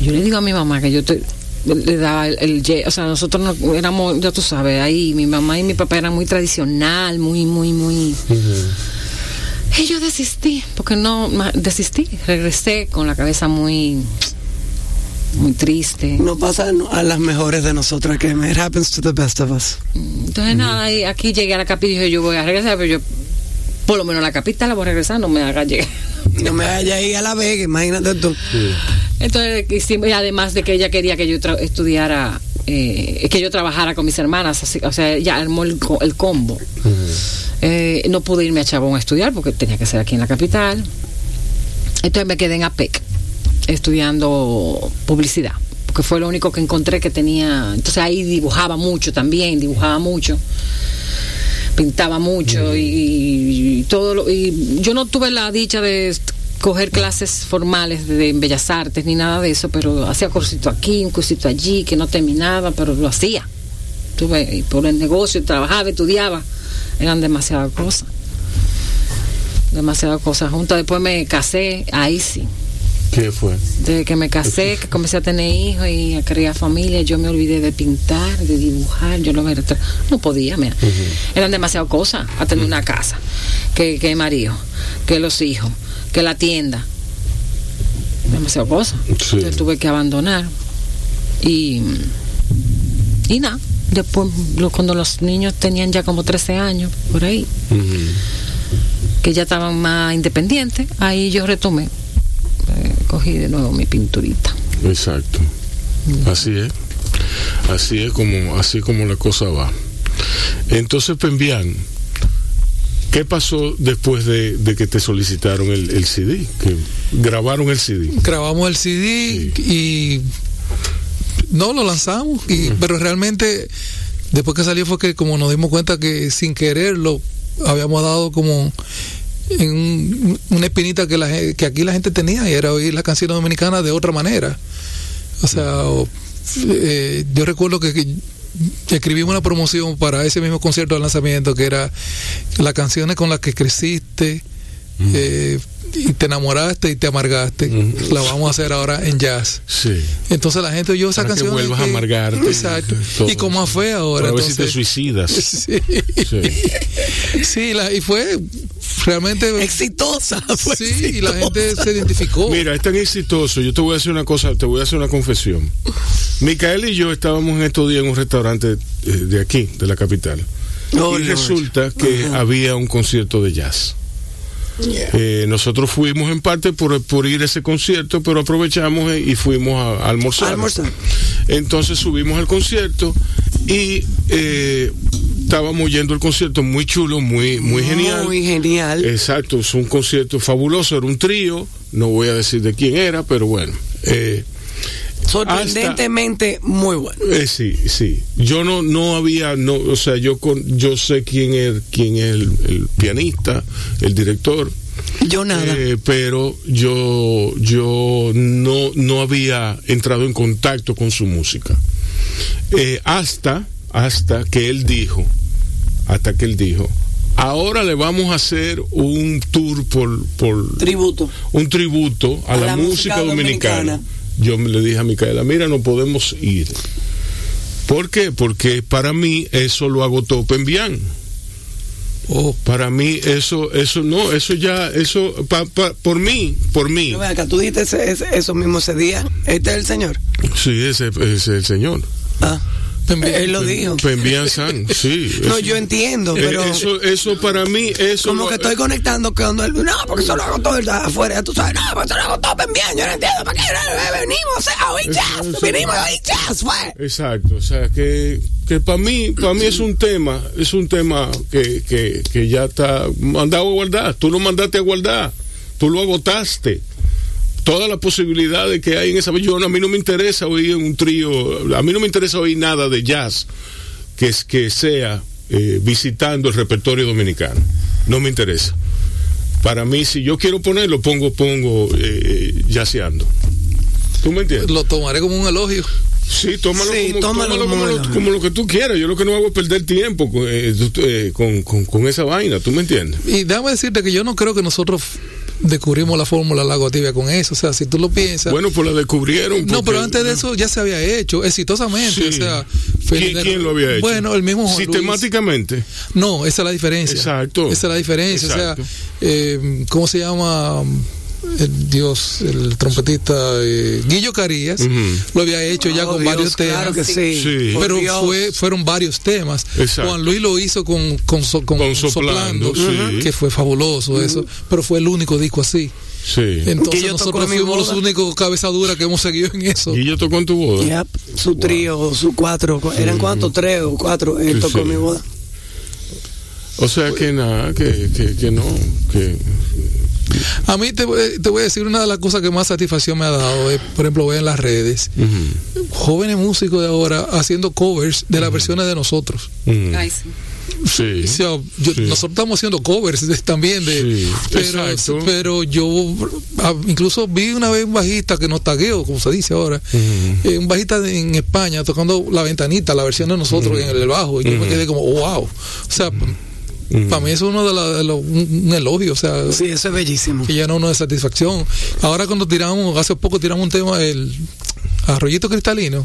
F: Yo le digo a mi mamá que yo te- le daba el, el o sea, nosotros no, éramos, ya tú sabes, ahí mi mamá y mi papá eran muy tradicional, muy, muy, muy... Y yo desistí, porque no, desistí, regresé con la cabeza muy, muy triste.
B: No pasa a las mejores de nosotras que it happens to the best of us.
F: Entonces nada, y aquí llegué a la capital y dije, yo voy a regresar, pero yo, por lo menos a la capital la voy a regresar, no me haga llegar.
B: No me vaya ahí a la Vega, imagínate tú.
F: Entonces, hicimos- y además de que ella quería que yo tra- estudiara, eh, que yo trabajara con mis hermanas, así, o sea, ella armó el, co- el combo. Eh, no pude irme a Chabón a estudiar porque tenía que ser aquí en la capital. Entonces me quedé en APEC estudiando publicidad, porque fue lo único que encontré que tenía. Entonces ahí dibujaba mucho también, dibujaba mucho pintaba mucho y, y todo lo, y yo no tuve la dicha de coger clases formales de en Bellas Artes ni nada de eso, pero hacía cursito aquí, un cursito allí, que no terminaba, pero lo hacía. Tuve, y por el negocio, trabajaba, estudiaba, eran demasiadas cosas. Demasiadas cosas juntas. Después me casé, ahí sí.
A: ¿Qué fue?
F: Desde que me casé, que comencé a tener hijos y a crear familia, yo me olvidé de pintar, de dibujar, yo lo atrás. No podía, mira. Eran demasiadas cosas. A tener una casa, que, que marido, que los hijos, que la tienda. Demasiadas cosas.
A: Sí.
F: Yo tuve que abandonar. Y, y nada. Después, cuando los niños tenían ya como 13 años, por ahí, que ya estaban más independientes, ahí yo retomé. Cogí de nuevo mi pinturita.
A: Exacto. Así es. Así es como, así como la cosa va. Entonces, Pembián, ¿qué pasó después de, de que te solicitaron el, el CD? Que grabaron el CD.
G: grabamos el CD y no lo lanzamos y pero realmente después que salió fue que como nos dimos cuenta que sin querer lo habíamos dado como en un- una espinita que, la, que aquí la gente tenía y era oír las canciones dominicanas de otra manera. O sea o- eh, yo recuerdo que, que escribimos una promoción para ese mismo concierto de lanzamiento que era las canciones con las que creciste eh, y te enamoraste y te amargaste la vamos a hacer ahora en jazz
A: Sí.
G: entonces la gente oyó esa
A: Para que vuelvas a amargarte.
G: exacto
A: Todo
G: y como fue ahora
A: Para ver si te suicidas.
G: sí,
A: Sí.
G: Sí, la- y fue realmente
B: Exitosa. fue
G: sí y la gente se identificó
A: Mira, es tan exitoso. Yo te voy a decir una cosa, te voy a hacer una confesión. Micael y yo estábamos en estos días en un restaurante eh, de aquí, de la capital.
B: Oh,
A: y
B: Lord.
A: resulta que había un concierto de jazz. Eh, nosotros fuimos en parte por, por ir a ese concierto, pero aprovechamos eh, y fuimos a, a almorzar. Entonces subimos al concierto y eh, estábamos yendo al concierto muy chulo, muy, muy genial.
B: Muy genial.
A: Exacto, es un concierto fabuloso, era un trío, no voy a decir de quién era, pero bueno. Eh,
B: Sorprendentemente muy bueno.
A: eh, sí, sí. Yo no, no había, no, o sea, yo con, yo sé quién es, quién es el, el pianista, el director,
B: Yo nada.
A: eh, pero yo, yo no, no había entrado en contacto con su música. Eh, hasta, hasta que él dijo, hasta que él dijo, ahora le vamos a hacer un tour por, por
B: Tributo.
A: un tributo a, la, música, dominicana.
B: dominicana.
A: Yo me le dije a Micaela, mira, no podemos ir. ¿Por qué? Porque para mí eso lo agotó Pembián.
G: Oh,
A: Para mí eso, eso no, eso ya, eso, pa- pa- por mí, por mí.
B: Pero acá, tú dijiste ese- ese- eso mismo ese día. Este es el señor.
A: Sí, ese ese es el señor.
B: Ah, Él lo dijo.
A: Pembián San, sí.
B: No,
A: eso-
B: yo entiendo,
A: eh,
B: pero
A: Eso, eso para mí, eso.
B: como que estoy conectando cuando él, no, porque eso lo hago todo el afuera, ya tú sabes, no, porque eso lo hago todo bien, yo no entiendo, ¿para qué Eh, venimos a oír jazz? Venimos a oír jazz, fue.
A: Exacto, o sea que, que para mí, para mí es un tema, es un tema que, que, que ya está mandado a guardar. Tú lo mandaste a guardar, tú lo agotaste. Todas las posibilidades que hay en esa. Yo, a mí no me interesa oír un trío, a mí no me interesa oír nada de jazz que, es, que sea eh, visitando el repertorio dominicano. No me interesa. Para mí, si yo quiero ponerlo, pongo, pongo eh, jazzeando. ¿Tú me entiendes?
G: lo tomaré como un elogio
A: Sí, tómalo,
B: Sí,
A: como,
B: tómalo
A: tómalo
B: como
A: como, lo, como lo que tú quieras. Yo lo que no hago es perder tiempo con, eh, eh, con, con- con esa vaina, ¿tú me entiendes?
G: y déjame decirte que yo no creo que nosotros descubrimos la fórmula agua tibia con eso o sea si tú lo piensas
A: Bueno, pues la descubrieron.
G: no, pero antes de eso ya se había hecho exitosamente.
A: Sí.
G: O sea,
A: ¿Quién, lo había hecho?
G: Bueno, el mismo Juan Luis.
A: Sistemáticamente.
G: No, esa es la diferencia.
A: Exacto.
G: Esa es la diferencia.
A: Exacto.
G: O sea, eh, ¿cómo se llama? El Dios, el trompetista eh, Guillo Carías lo había hecho ya
B: Oh,
G: con
B: Dios,
G: varios temas.
B: Claro sí.
A: Sí.
G: Pero fue, fueron varios temas.
A: Exacto.
G: Juan Luis lo hizo con, con, so- con-
A: Con soplando, sí.
G: que fue fabuloso eso. Pero fue el único disco así.
A: Sí.
G: Entonces nosotros fuimos los únicos cabezaduras que hemos seguido en eso.
A: Y yo tocó en tu boda.
B: Yep, su trío, su cuatro, ¿eran cuántos? Tres o cuatro. Él
A: Sí,
B: tocó
A: sí.
B: mi boda.
A: O sea que nada, que, que, que no, que
G: A mí te, voy- te voy a decir una de las cosas que más satisfacción me ha dado, es, por ejemplo, ver en las redes jóvenes músicos de ahora haciendo covers de las versiones de nosotros.
F: Ay, sí.
A: Sí.
G: O sea, yo-
A: Sí.
G: nosotros estamos haciendo covers de- también de
A: Sí,
G: pero,
A: exacto.
G: pero yo ah, incluso vi una vez un bajista que nos tagueó, como se dice ahora, eh, un bajista de- en España tocando la ventanita, la versión de nosotros en el bajo, y yo me quedé como, wow. O sea, para mí eso es uno de, la- de los- un, un elogio, o sea,
B: Sí, eso es bellísimo.
G: que llena uno de satisfacción. Ahora cuando tiramos, hace poco tiramos un tema, el arroyito cristalino,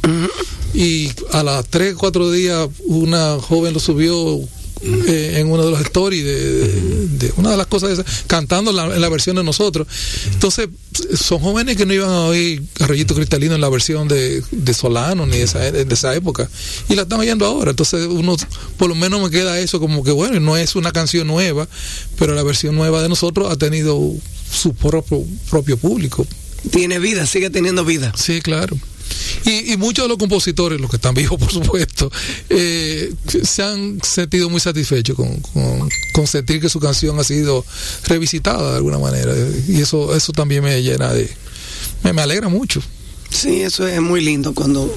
G: y a las 3, 4 días una joven lo subió eh, en uno de los stories de, de- de una de las cosas esas, cantando en la, en la versión de nosotros. Entonces, son jóvenes que no iban a oír Arroyito Cristalino en la versión de, de Solano ni de esa, de esa época. Y la están oyendo ahora. Entonces, uno, por lo menos me queda eso como que, bueno, no es una canción nueva, pero la versión nueva de nosotros ha tenido su propio, propio público.
B: Tiene vida, sigue teniendo vida.
G: Sí, claro. Y, muchos de los compositores, los que están vivos, por supuesto, eh, se han sentido muy satisfechos con, con- con sentir que su canción ha sido revisitada de alguna manera. Y eso, eso también me llena de. Me, me alegra mucho.
B: Sí, eso es muy lindo cuando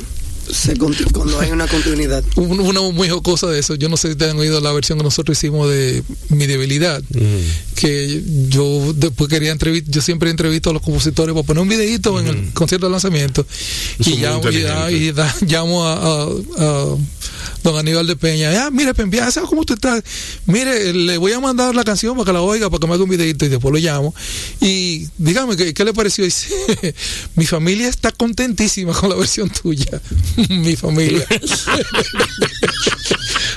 B: se cuando hay una continuidad.
G: Un- Una muy jocosa de eso, yo no sé si te han oído la versión que nosotros hicimos de Mi Debilidad, que yo después quería entrevistar, yo siempre entrevisto a los compositores para poner un videito en el concierto de lanzamiento.
A: Eso
G: y, llamo, y, y da- llamo a, a- a don Aníbal de Peña, ah, mire Pempia, ¿sabes cómo usted está? Mire, le voy a mandar la canción para que la oiga, para que me haga un videito y después lo llamo y dígame, ¿qué, qué le pareció? Y dice, mi familia está contentísima con la versión tuya, mi familia.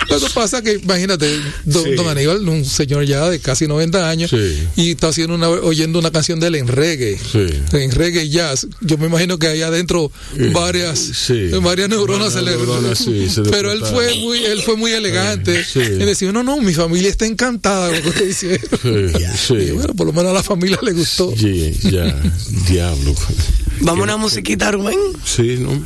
G: Lo que pasa que, imagínate, don,
A: Sí.
G: don Aníbal, un señor ya de casi 90 años,
A: Sí.
G: y está haciendo una, oyendo una canción de él en reggae,
A: Sí.
G: en reggae y jazz. Yo me imagino que ahí adentro
A: Eh,
G: varias,
A: sí.
G: varias neuronas se le...
A: Neuronas,
G: pero él fue muy, él fue muy elegante.
A: Sí.
G: Y decía, no, no, mi familia está encantada con lo que usted dice.
A: Sí, sí.
G: Y bueno, por lo menos a la familia le gustó.
A: Sí, ya, diablo.
B: Vamos a una musiquita, Rubén.
A: Sí, ¿no?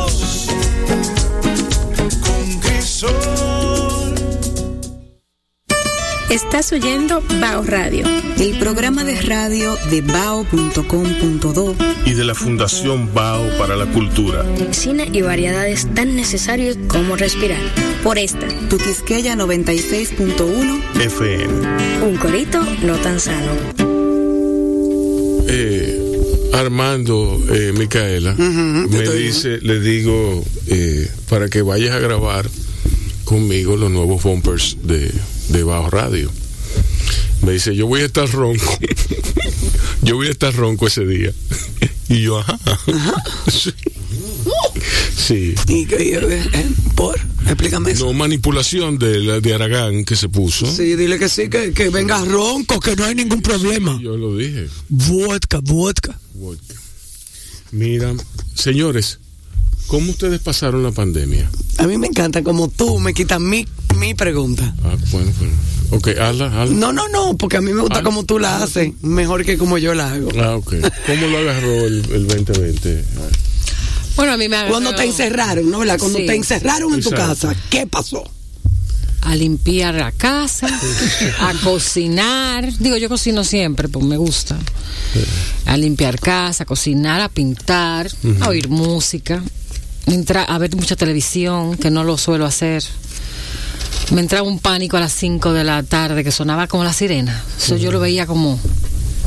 D: Estás oyendo Bao Radio.
E: El programa de radio de bao.com.do
A: Y de la Fundación Bao para la Cultura.
D: Cine y variedades tan necesarios como respirar. Por esta,
E: Tu Quisqueya 96.1
A: FM.
D: un corito no tan sano.
A: Eh, Armando, eh, Micaela, me dice, le digo, eh, para que vayas a grabar conmigo los nuevos bumpers de, de Bajo Radio. Me dice, yo voy a estar ronco. yo voy a estar ronco ese día. y yo, ajá. sí. Sí.
B: Y, eh, eh, por, explícame eso.
A: No, manipulación de, la- de Aragán que se puso.
B: Sí, dile que sí, que, que venga ronco, que no hay ningún problema.
A: Yo lo dije.
B: Vodka, vodka.
A: Vodka. Mira, señores, ¿cómo ustedes pasaron la pandemia?
B: A mí me encanta como tú me quitas mi, mi pregunta.
A: Ah, bueno, bueno. Ok, hazla, hazla.
B: No, no, no, porque a mí me gusta como tú la haces, mejor que como yo la hago.
A: Ah, ok. ¿Cómo lo agarró el, el 2020?
F: Bueno, a mí me agarró
B: Cuando te encerraron, ¿no? ¿Verdad? Cuando
F: Sí.
B: te encerraron en tu casa, ¿qué pasó?
F: a limpiar la casa, a cocinar. Digo, yo cocino siempre, pues me gusta. A limpiar casa, a cocinar, a pintar, a oír música, entra- a ver mucha televisión, que no lo suelo hacer. Me entraba un pánico a las 5 de la tarde que sonaba como la sirena. Eso yo lo veía como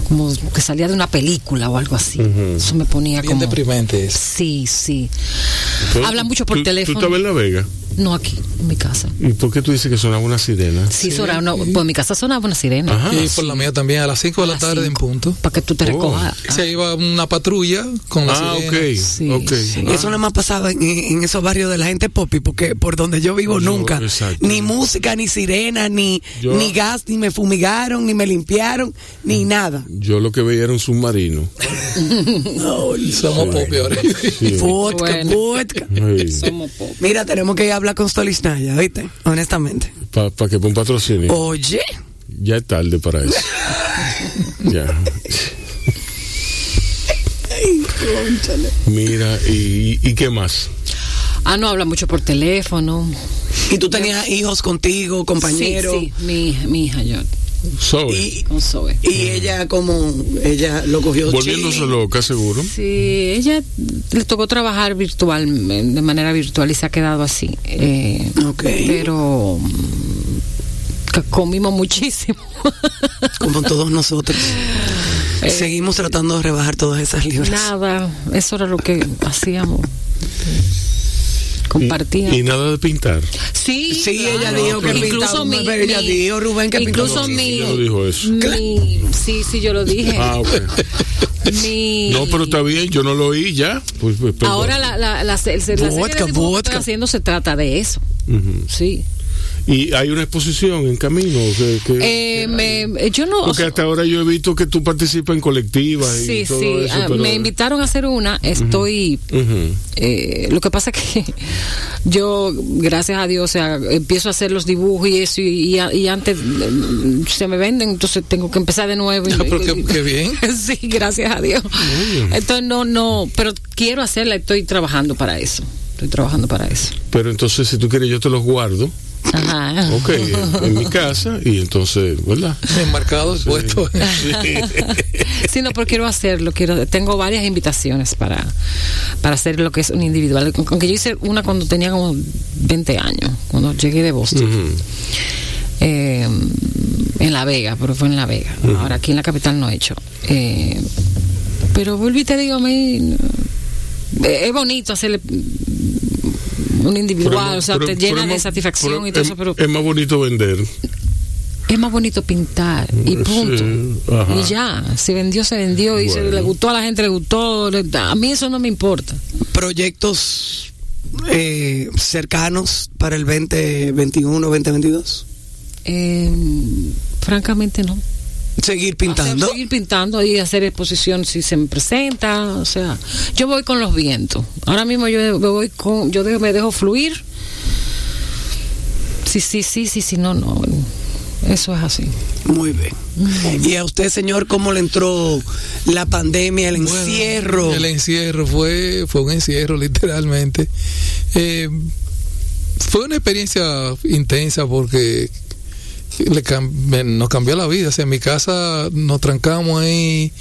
F: como que salía de una película o algo así. Eso me ponía
G: Bien
F: como
G: deprimente eso.
F: Sí, sí. Hablan mucho por
A: ¿tú-
F: teléfono.
A: ¿Tú estabas en La Vega?
F: No aquí, en mi casa.
A: ¿Y por qué tú dices que sonaba una sirena?
F: Sí, sonaba una- pues en mi casa sonaba una sirena.
A: Ajá.
G: y por la mía también, a las 5 de la tarde en punto.
F: Para que tú te
A: Oh.
F: recojas.
G: Se iba una patrulla con la
A: Ah,
G: sirena.
F: Sí, sí.
A: Ah,
B: Eso no me ha pasado en, en esos barrios de la gente popi, porque por donde yo vivo
A: No,
B: nunca.
A: exacto.
B: Ni música, ni sirena, ni,
A: Yo-
B: ni gas, ni me fumigaron, ni me limpiaron, ni nada.
A: Yo lo que veía era un submarino.
G: Somos popi ahora.
A: Sí.
B: Vodka,
F: Bueno.
B: vodka.
A: Sí.
F: Somos pocos.
B: Mira, tenemos que ir a hablar con Stolichnaya, ¿viste? Honestamente.
A: Para que para un patrocinio.
B: Oye,
A: ya es tarde para eso. ya. Mira, ¿y, ¿y qué más?
F: Ah, no, habla mucho por teléfono.
B: ¿Y tú tenías hijos contigo, compañeros?
F: Sí, sí, mi, mi hija, yo.
A: Zoe.
B: Y,
F: Con Zoe.
B: y ella como, ella lo cogió
A: Volviéndose loca, seguro.
F: Sí, ella le tocó trabajar virtual, de manera virtual y se ha quedado así. Eh,
B: Ok.
F: Pero mm, comimos muchísimo.
B: Como todos nosotros. Seguimos tratando de rebajar todas esas libras.
F: Nada, eso era lo que hacíamos. Compartíamos.
A: Y nada de pintar.
F: Sí,
B: Sí, ella dijo que
F: incluso
B: pintaba,
F: mi,
B: pero ella
F: mi-
B: dijo, Rubén, que
F: incluso
B: pintaba
F: mi,
A: Ella no dijo eso.
F: mi- sí, sí, yo lo dije.
A: Ah, ok.
F: Mi-
A: No, pero está bien, yo no lo oí ya. Pues, pues.
F: Ahora la, la, la, la serie de
B: Vodka,
F: estoy haciendo se trata de eso.
A: Ujú.
F: Sí.
A: Y hay una exposición en camino. que- que-
F: Eh, me, yo no.
A: porque hasta ahora yo he visto que tú participas en colectivas y
F: Sí,
A: todo
F: sí.
A: eso.
F: ah,
A: pero-
F: me invitaron a hacer una. Estoy. Eh, lo que pasa es que yo, gracias a Dios, o sea, empiezo a hacer los dibujos y eso, y, y- y antes mm, se me venden, entonces tengo que empezar de nuevo. y-
G: Ah, pero qué- qué bien.
F: sí, gracias a Dios. Entonces, no, no, pero quiero hacerla, estoy trabajando para eso. Estoy trabajando para eso.
A: Pero entonces, si tú quieres, yo te los guardo.
F: Ajá.
A: Ok, en, mi casa. Y entonces, ¿verdad?
G: Enmarcados, puestos.
F: Sí, no, pero quiero hacerlo. Quiero, tengo varias invitaciones para, para hacer lo que es un individual. Aunque yo hice una cuando tenía como 20 años, cuando llegué de Boston. Eh, en La Vega, pero fue en La Vega. Ahora aquí en la capital no he hecho. Eh, pero volví y te digo, a mí eh, es bonito hacerle un individual,
A: Pero-
F: o sea,
A: pero-
F: te llena de
A: más-
F: satisfacción
A: pero
F: y todo
A: es-
F: eso, pero
A: Es más bonito vender.
F: es más bonito pintar y punto. Y ya, se vendió, se vendió y se le gustó a la gente, le gustó. le- a mí eso no me importa.
B: proyectos eh, cercanos para el 2021, 2022.
F: Eh, francamente no.
B: Seguir pintando.
F: Hacer- seguir pintando y hacer exposición si se me presenta, o sea, yo voy con los vientos. Ahora mismo yo me voy con, yo dejo- me dejo fluir. Sí, sí, sí, sí, sí, no, no. Eso es así.
B: Muy bien. ¿Y a usted, señor, cómo le entró la pandemia, el
G: Bueno,
B: encierro?
G: el encierro fue, fue un encierro, literalmente. Eh, fue una experiencia intensa porque le cam- me- nos cambió la vida. O sea, en mi casa nos trancamos ahí.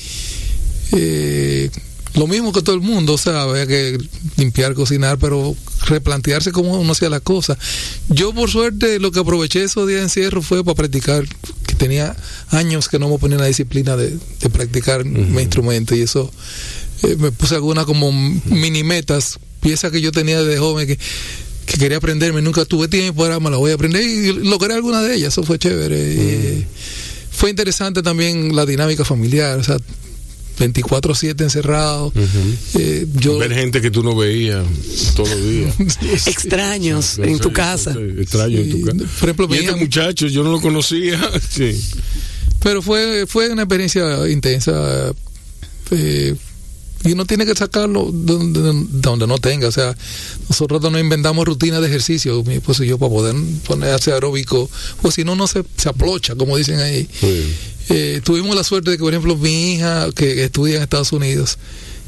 G: eh, lo mismo que todo el mundo, o sea, había que limpiar, cocinar, pero replantearse cómo uno hacía las cosas. Yo, por suerte, lo que aproveché esos días de encierro fue para practicar, que tenía años que no me ponía la disciplina de, de practicar mi instrumento, y eso eh, me puse algunas como mini metas, piezas que yo tenía desde joven que, que quería aprenderme, nunca tuve tiempo, ahora me las voy a aprender y logré alguna de ellas, eso fue chévere. Eh, fue interesante también la dinámica familiar, o sea, 24/7 encerrado. Eh, yo
A: Ver gente que tú no veías todos los días.
B: Extraños en tu casa.
A: Extraño en tu casa.
G: por ejemplo,
A: y este muchacho, yo no lo conocía. Sí.
G: Pero fue, fue una experiencia intensa. eh, y uno tiene que sacarlo donde, donde no tenga. O sea, nosotros no inventamos rutinas de ejercicio, mi esposo y yo, para poder ponerse aeróbico. O si no, no se, se aplocha, como dicen ahí.
A: Sí.
G: Eh, tuvimos la suerte de que, por ejemplo, mi hija, que estudia en Estados Unidos,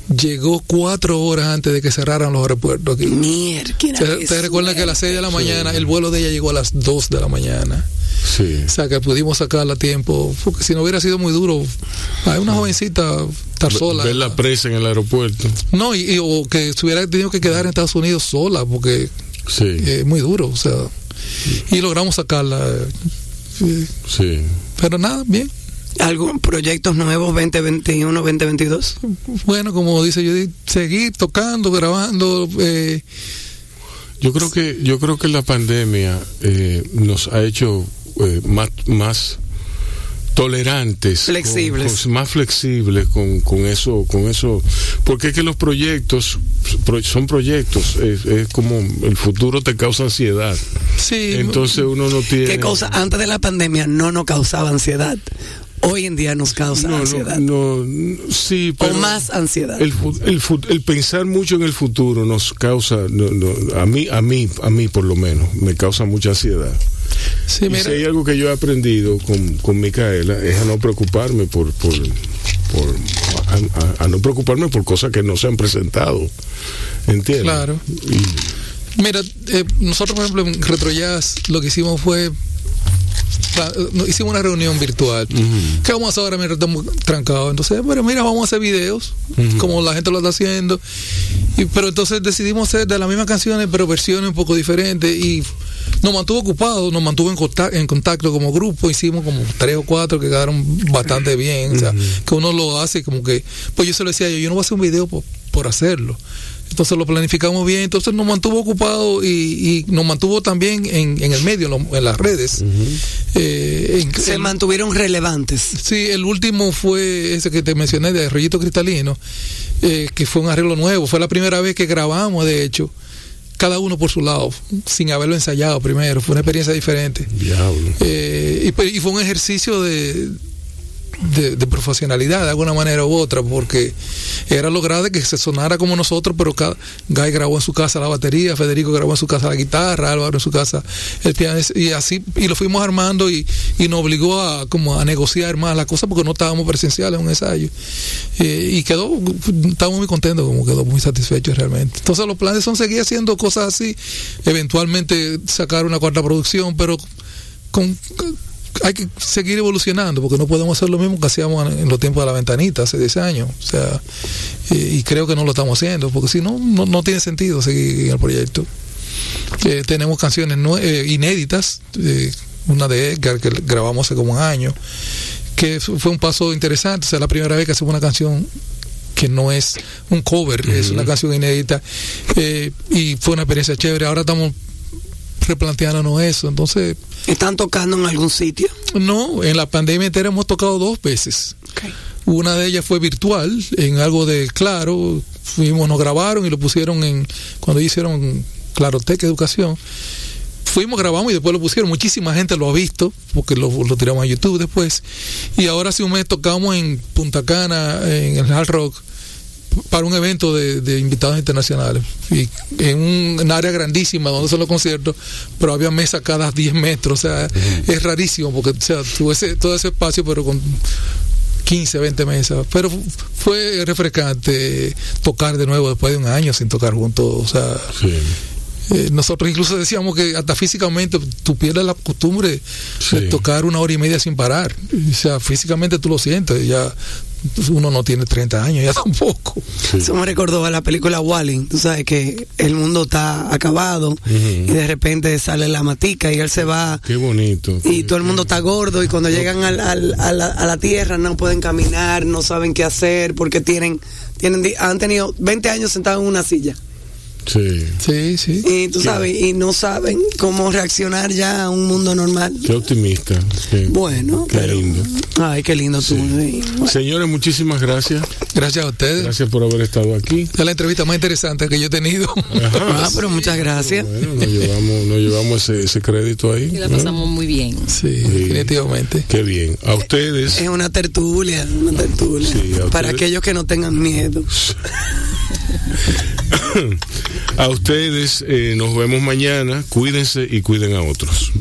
G: llegó cuatro horas antes de que cerraran los aeropuertos aquí.
B: Mierda.
G: Ustedes ustedes recuerdan que a las 6 de la mañana, el vuelo de ella llegó a las 2 de la mañana.
A: Sí.
G: O sea, que pudimos sacarla a tiempo, porque si no hubiera sido muy duro, hay una jovencita estar sola.
A: Ver la presa en el aeropuerto.
G: No, y, y- o que se hubiera tenido que quedar en Estados Unidos sola, porque
A: Sí.
G: eh, es muy duro, o sea, y logramos sacarla. eh,
A: Sí.
G: Pero nada, bien.
B: ¿Algún proyectos nuevos 2021, 2022?
G: Bueno, como dice Judith, seguir tocando, grabando. Eh,
A: Yo creo que yo creo que la pandemia eh, nos ha hecho eh, más más tolerantes,
B: Flexibles.
A: con- más flexibles con, con eso, con eso, porque es que los proyectos pro- son proyectos, es, es como el futuro te causa ansiedad,
G: sí,
A: entonces uno no tiene
B: ¿Qué cosa antes de la pandemia no nos causaba ansiedad? Hoy en día nos causa
A: no,
B: ansiedad.
A: no, no, sí,
B: o
A: pero
B: más ansiedad.
A: el, el, el pensar mucho en el futuro nos causa, no, no, a mí, a mí, a mí por lo menos, me causa mucha ansiedad.
G: Sí,
A: Y
G: mira.
A: si hay algo que yo he aprendido con, con Micaela es a no preocuparme por, por, por- a, a- a no preocuparme por cosas que no se han presentado. ¿Entiendes?
G: Claro.
A: Y-
G: Mira, eh, nosotros, por ejemplo, en Retrojazz lo que hicimos fue. Hicimos una reunión virtual. ¿Qué vamos a hacer ahora mientras estamos trancados? Entonces, bueno, mira, vamos a hacer videos, como la gente lo está haciendo. Y, pero entonces decidimos hacer de las mismas canciones, pero versiones un poco diferentes. Y nos mantuvo ocupados, nos mantuvo en contacto, en contacto como grupo. Hicimos como tres o cuatro que quedaron bastante bien. O sea, que uno lo hace como que. Pues yo se lo decía yo, yo no voy a hacer un video por, por hacerlo. Entonces lo planificamos bien, entonces nos mantuvo ocupado y, y nos mantuvo también en, en el medio, en, lo- en las redes. Eh, en-
B: Se
G: el-
B: mantuvieron relevantes.
G: Sí, el último fue ese que te mencioné de Rollito Cristalino, eh, que fue un arreglo nuevo. Fue la primera vez que grabamos, de hecho, cada uno por su lado, sin haberlo ensayado primero. Fue una experiencia diferente.
A: Diablo.
G: Eh, y, pues, y fue un ejercicio de, de, profesionalidad de alguna manera u otra, porque era lograr de que se sonara como nosotros, pero cada, Guy grabó en su casa la batería, Federico grabó en su casa la guitarra, Álvaro en su casa el piano, y así, y lo fuimos armando y, y nos obligó a como a negociar más la cosa porque no estábamos presenciales en un ensayo. Eh, y quedó, estábamos muy contentos, como quedó muy satisfechos realmente. Entonces los planes son seguir haciendo cosas así, eventualmente sacar una cuarta producción, pero con, hay que seguir evolucionando porque no podemos hacer lo mismo que hacíamos en, los tiempos de la ventanita hace 10 años. O sea, y, y creo que no lo estamos haciendo porque si no, no, no tiene sentido seguir en el proyecto. Eh, tenemos canciones eh, inéditas, eh, una de Edgar que grabamos hace como un año, que fu- fue un paso interesante. O sea, la primera vez que hacemos una canción que no es un cover, es una canción inédita eh, y fue una experiencia chévere. Ahora estamos replanteándonos eso. Entonces,
B: ¿Están tocando en algún sitio?
G: no, en la pandemia entera hemos tocado dos veces. Una de ellas fue virtual, en algo de Claro. Fuimos, nos grabaron y lo pusieron en. Cuando hicieron Clarotec Educación. Fuimos, grabamos y después lo pusieron. Muchísima gente lo ha visto, porque lo, lo tiramos a YouTube después. Y ahora hace un mes tocamos en Punta Cana, en el Hard Rock, para un evento de, de invitados internacionales. Y en un, en área grandísima donde son los conciertos, pero había mesas cada 10 metros. O sea, es rarísimo porque o sea, tuve ese- todo ese espacio, pero con 15, 20 mesas. Pero fu- fue refrescante tocar de nuevo después de un año sin tocar juntos. O sea,
A: Sí.
G: eh, nosotros incluso decíamos que hasta físicamente tú pierdes la costumbre
A: Sí.
G: de tocar una hora y media sin parar. O sea, físicamente tú lo sientes. Ya uno no tiene 30 años, ya tampoco.
B: Eso me recordó a la película Wally. Tú sabes que el mundo está acabado y de repente sale la matica y él se va
A: Qué bonito.
B: y todo el mundo está gordo y cuando llegan al- al- a, la, a la tierra no pueden caminar, no saben qué hacer porque tienen, tienen han tenido 20 años sentados en una silla
A: Sí.
G: Sí, sí.
B: y tú sabes y no saben cómo reaccionar ya a un mundo normal.
A: Qué optimista. Sí.
B: Bueno,
A: Qué
B: pero-
A: lindo.
B: Ay, qué lindo tú. sí.
A: Señores, muchísimas gracias.
G: Gracias a ustedes.
A: Gracias por haber estado aquí.
G: Es la entrevista más interesante que yo he tenido.
B: Ah, pero muchas gracias.
A: Bueno, nos llevamos, nos llevamos ese, ese crédito ahí.
F: Y la
A: ¿no?
F: pasamos muy bien.
G: Sí, definitivamente.
A: Qué bien. A ustedes.
B: Es una tertulia, una tertulia. Para aquellos que no tengan miedo.
A: A ustedes eh, nos vemos mañana. Cuídense y cuiden a otros.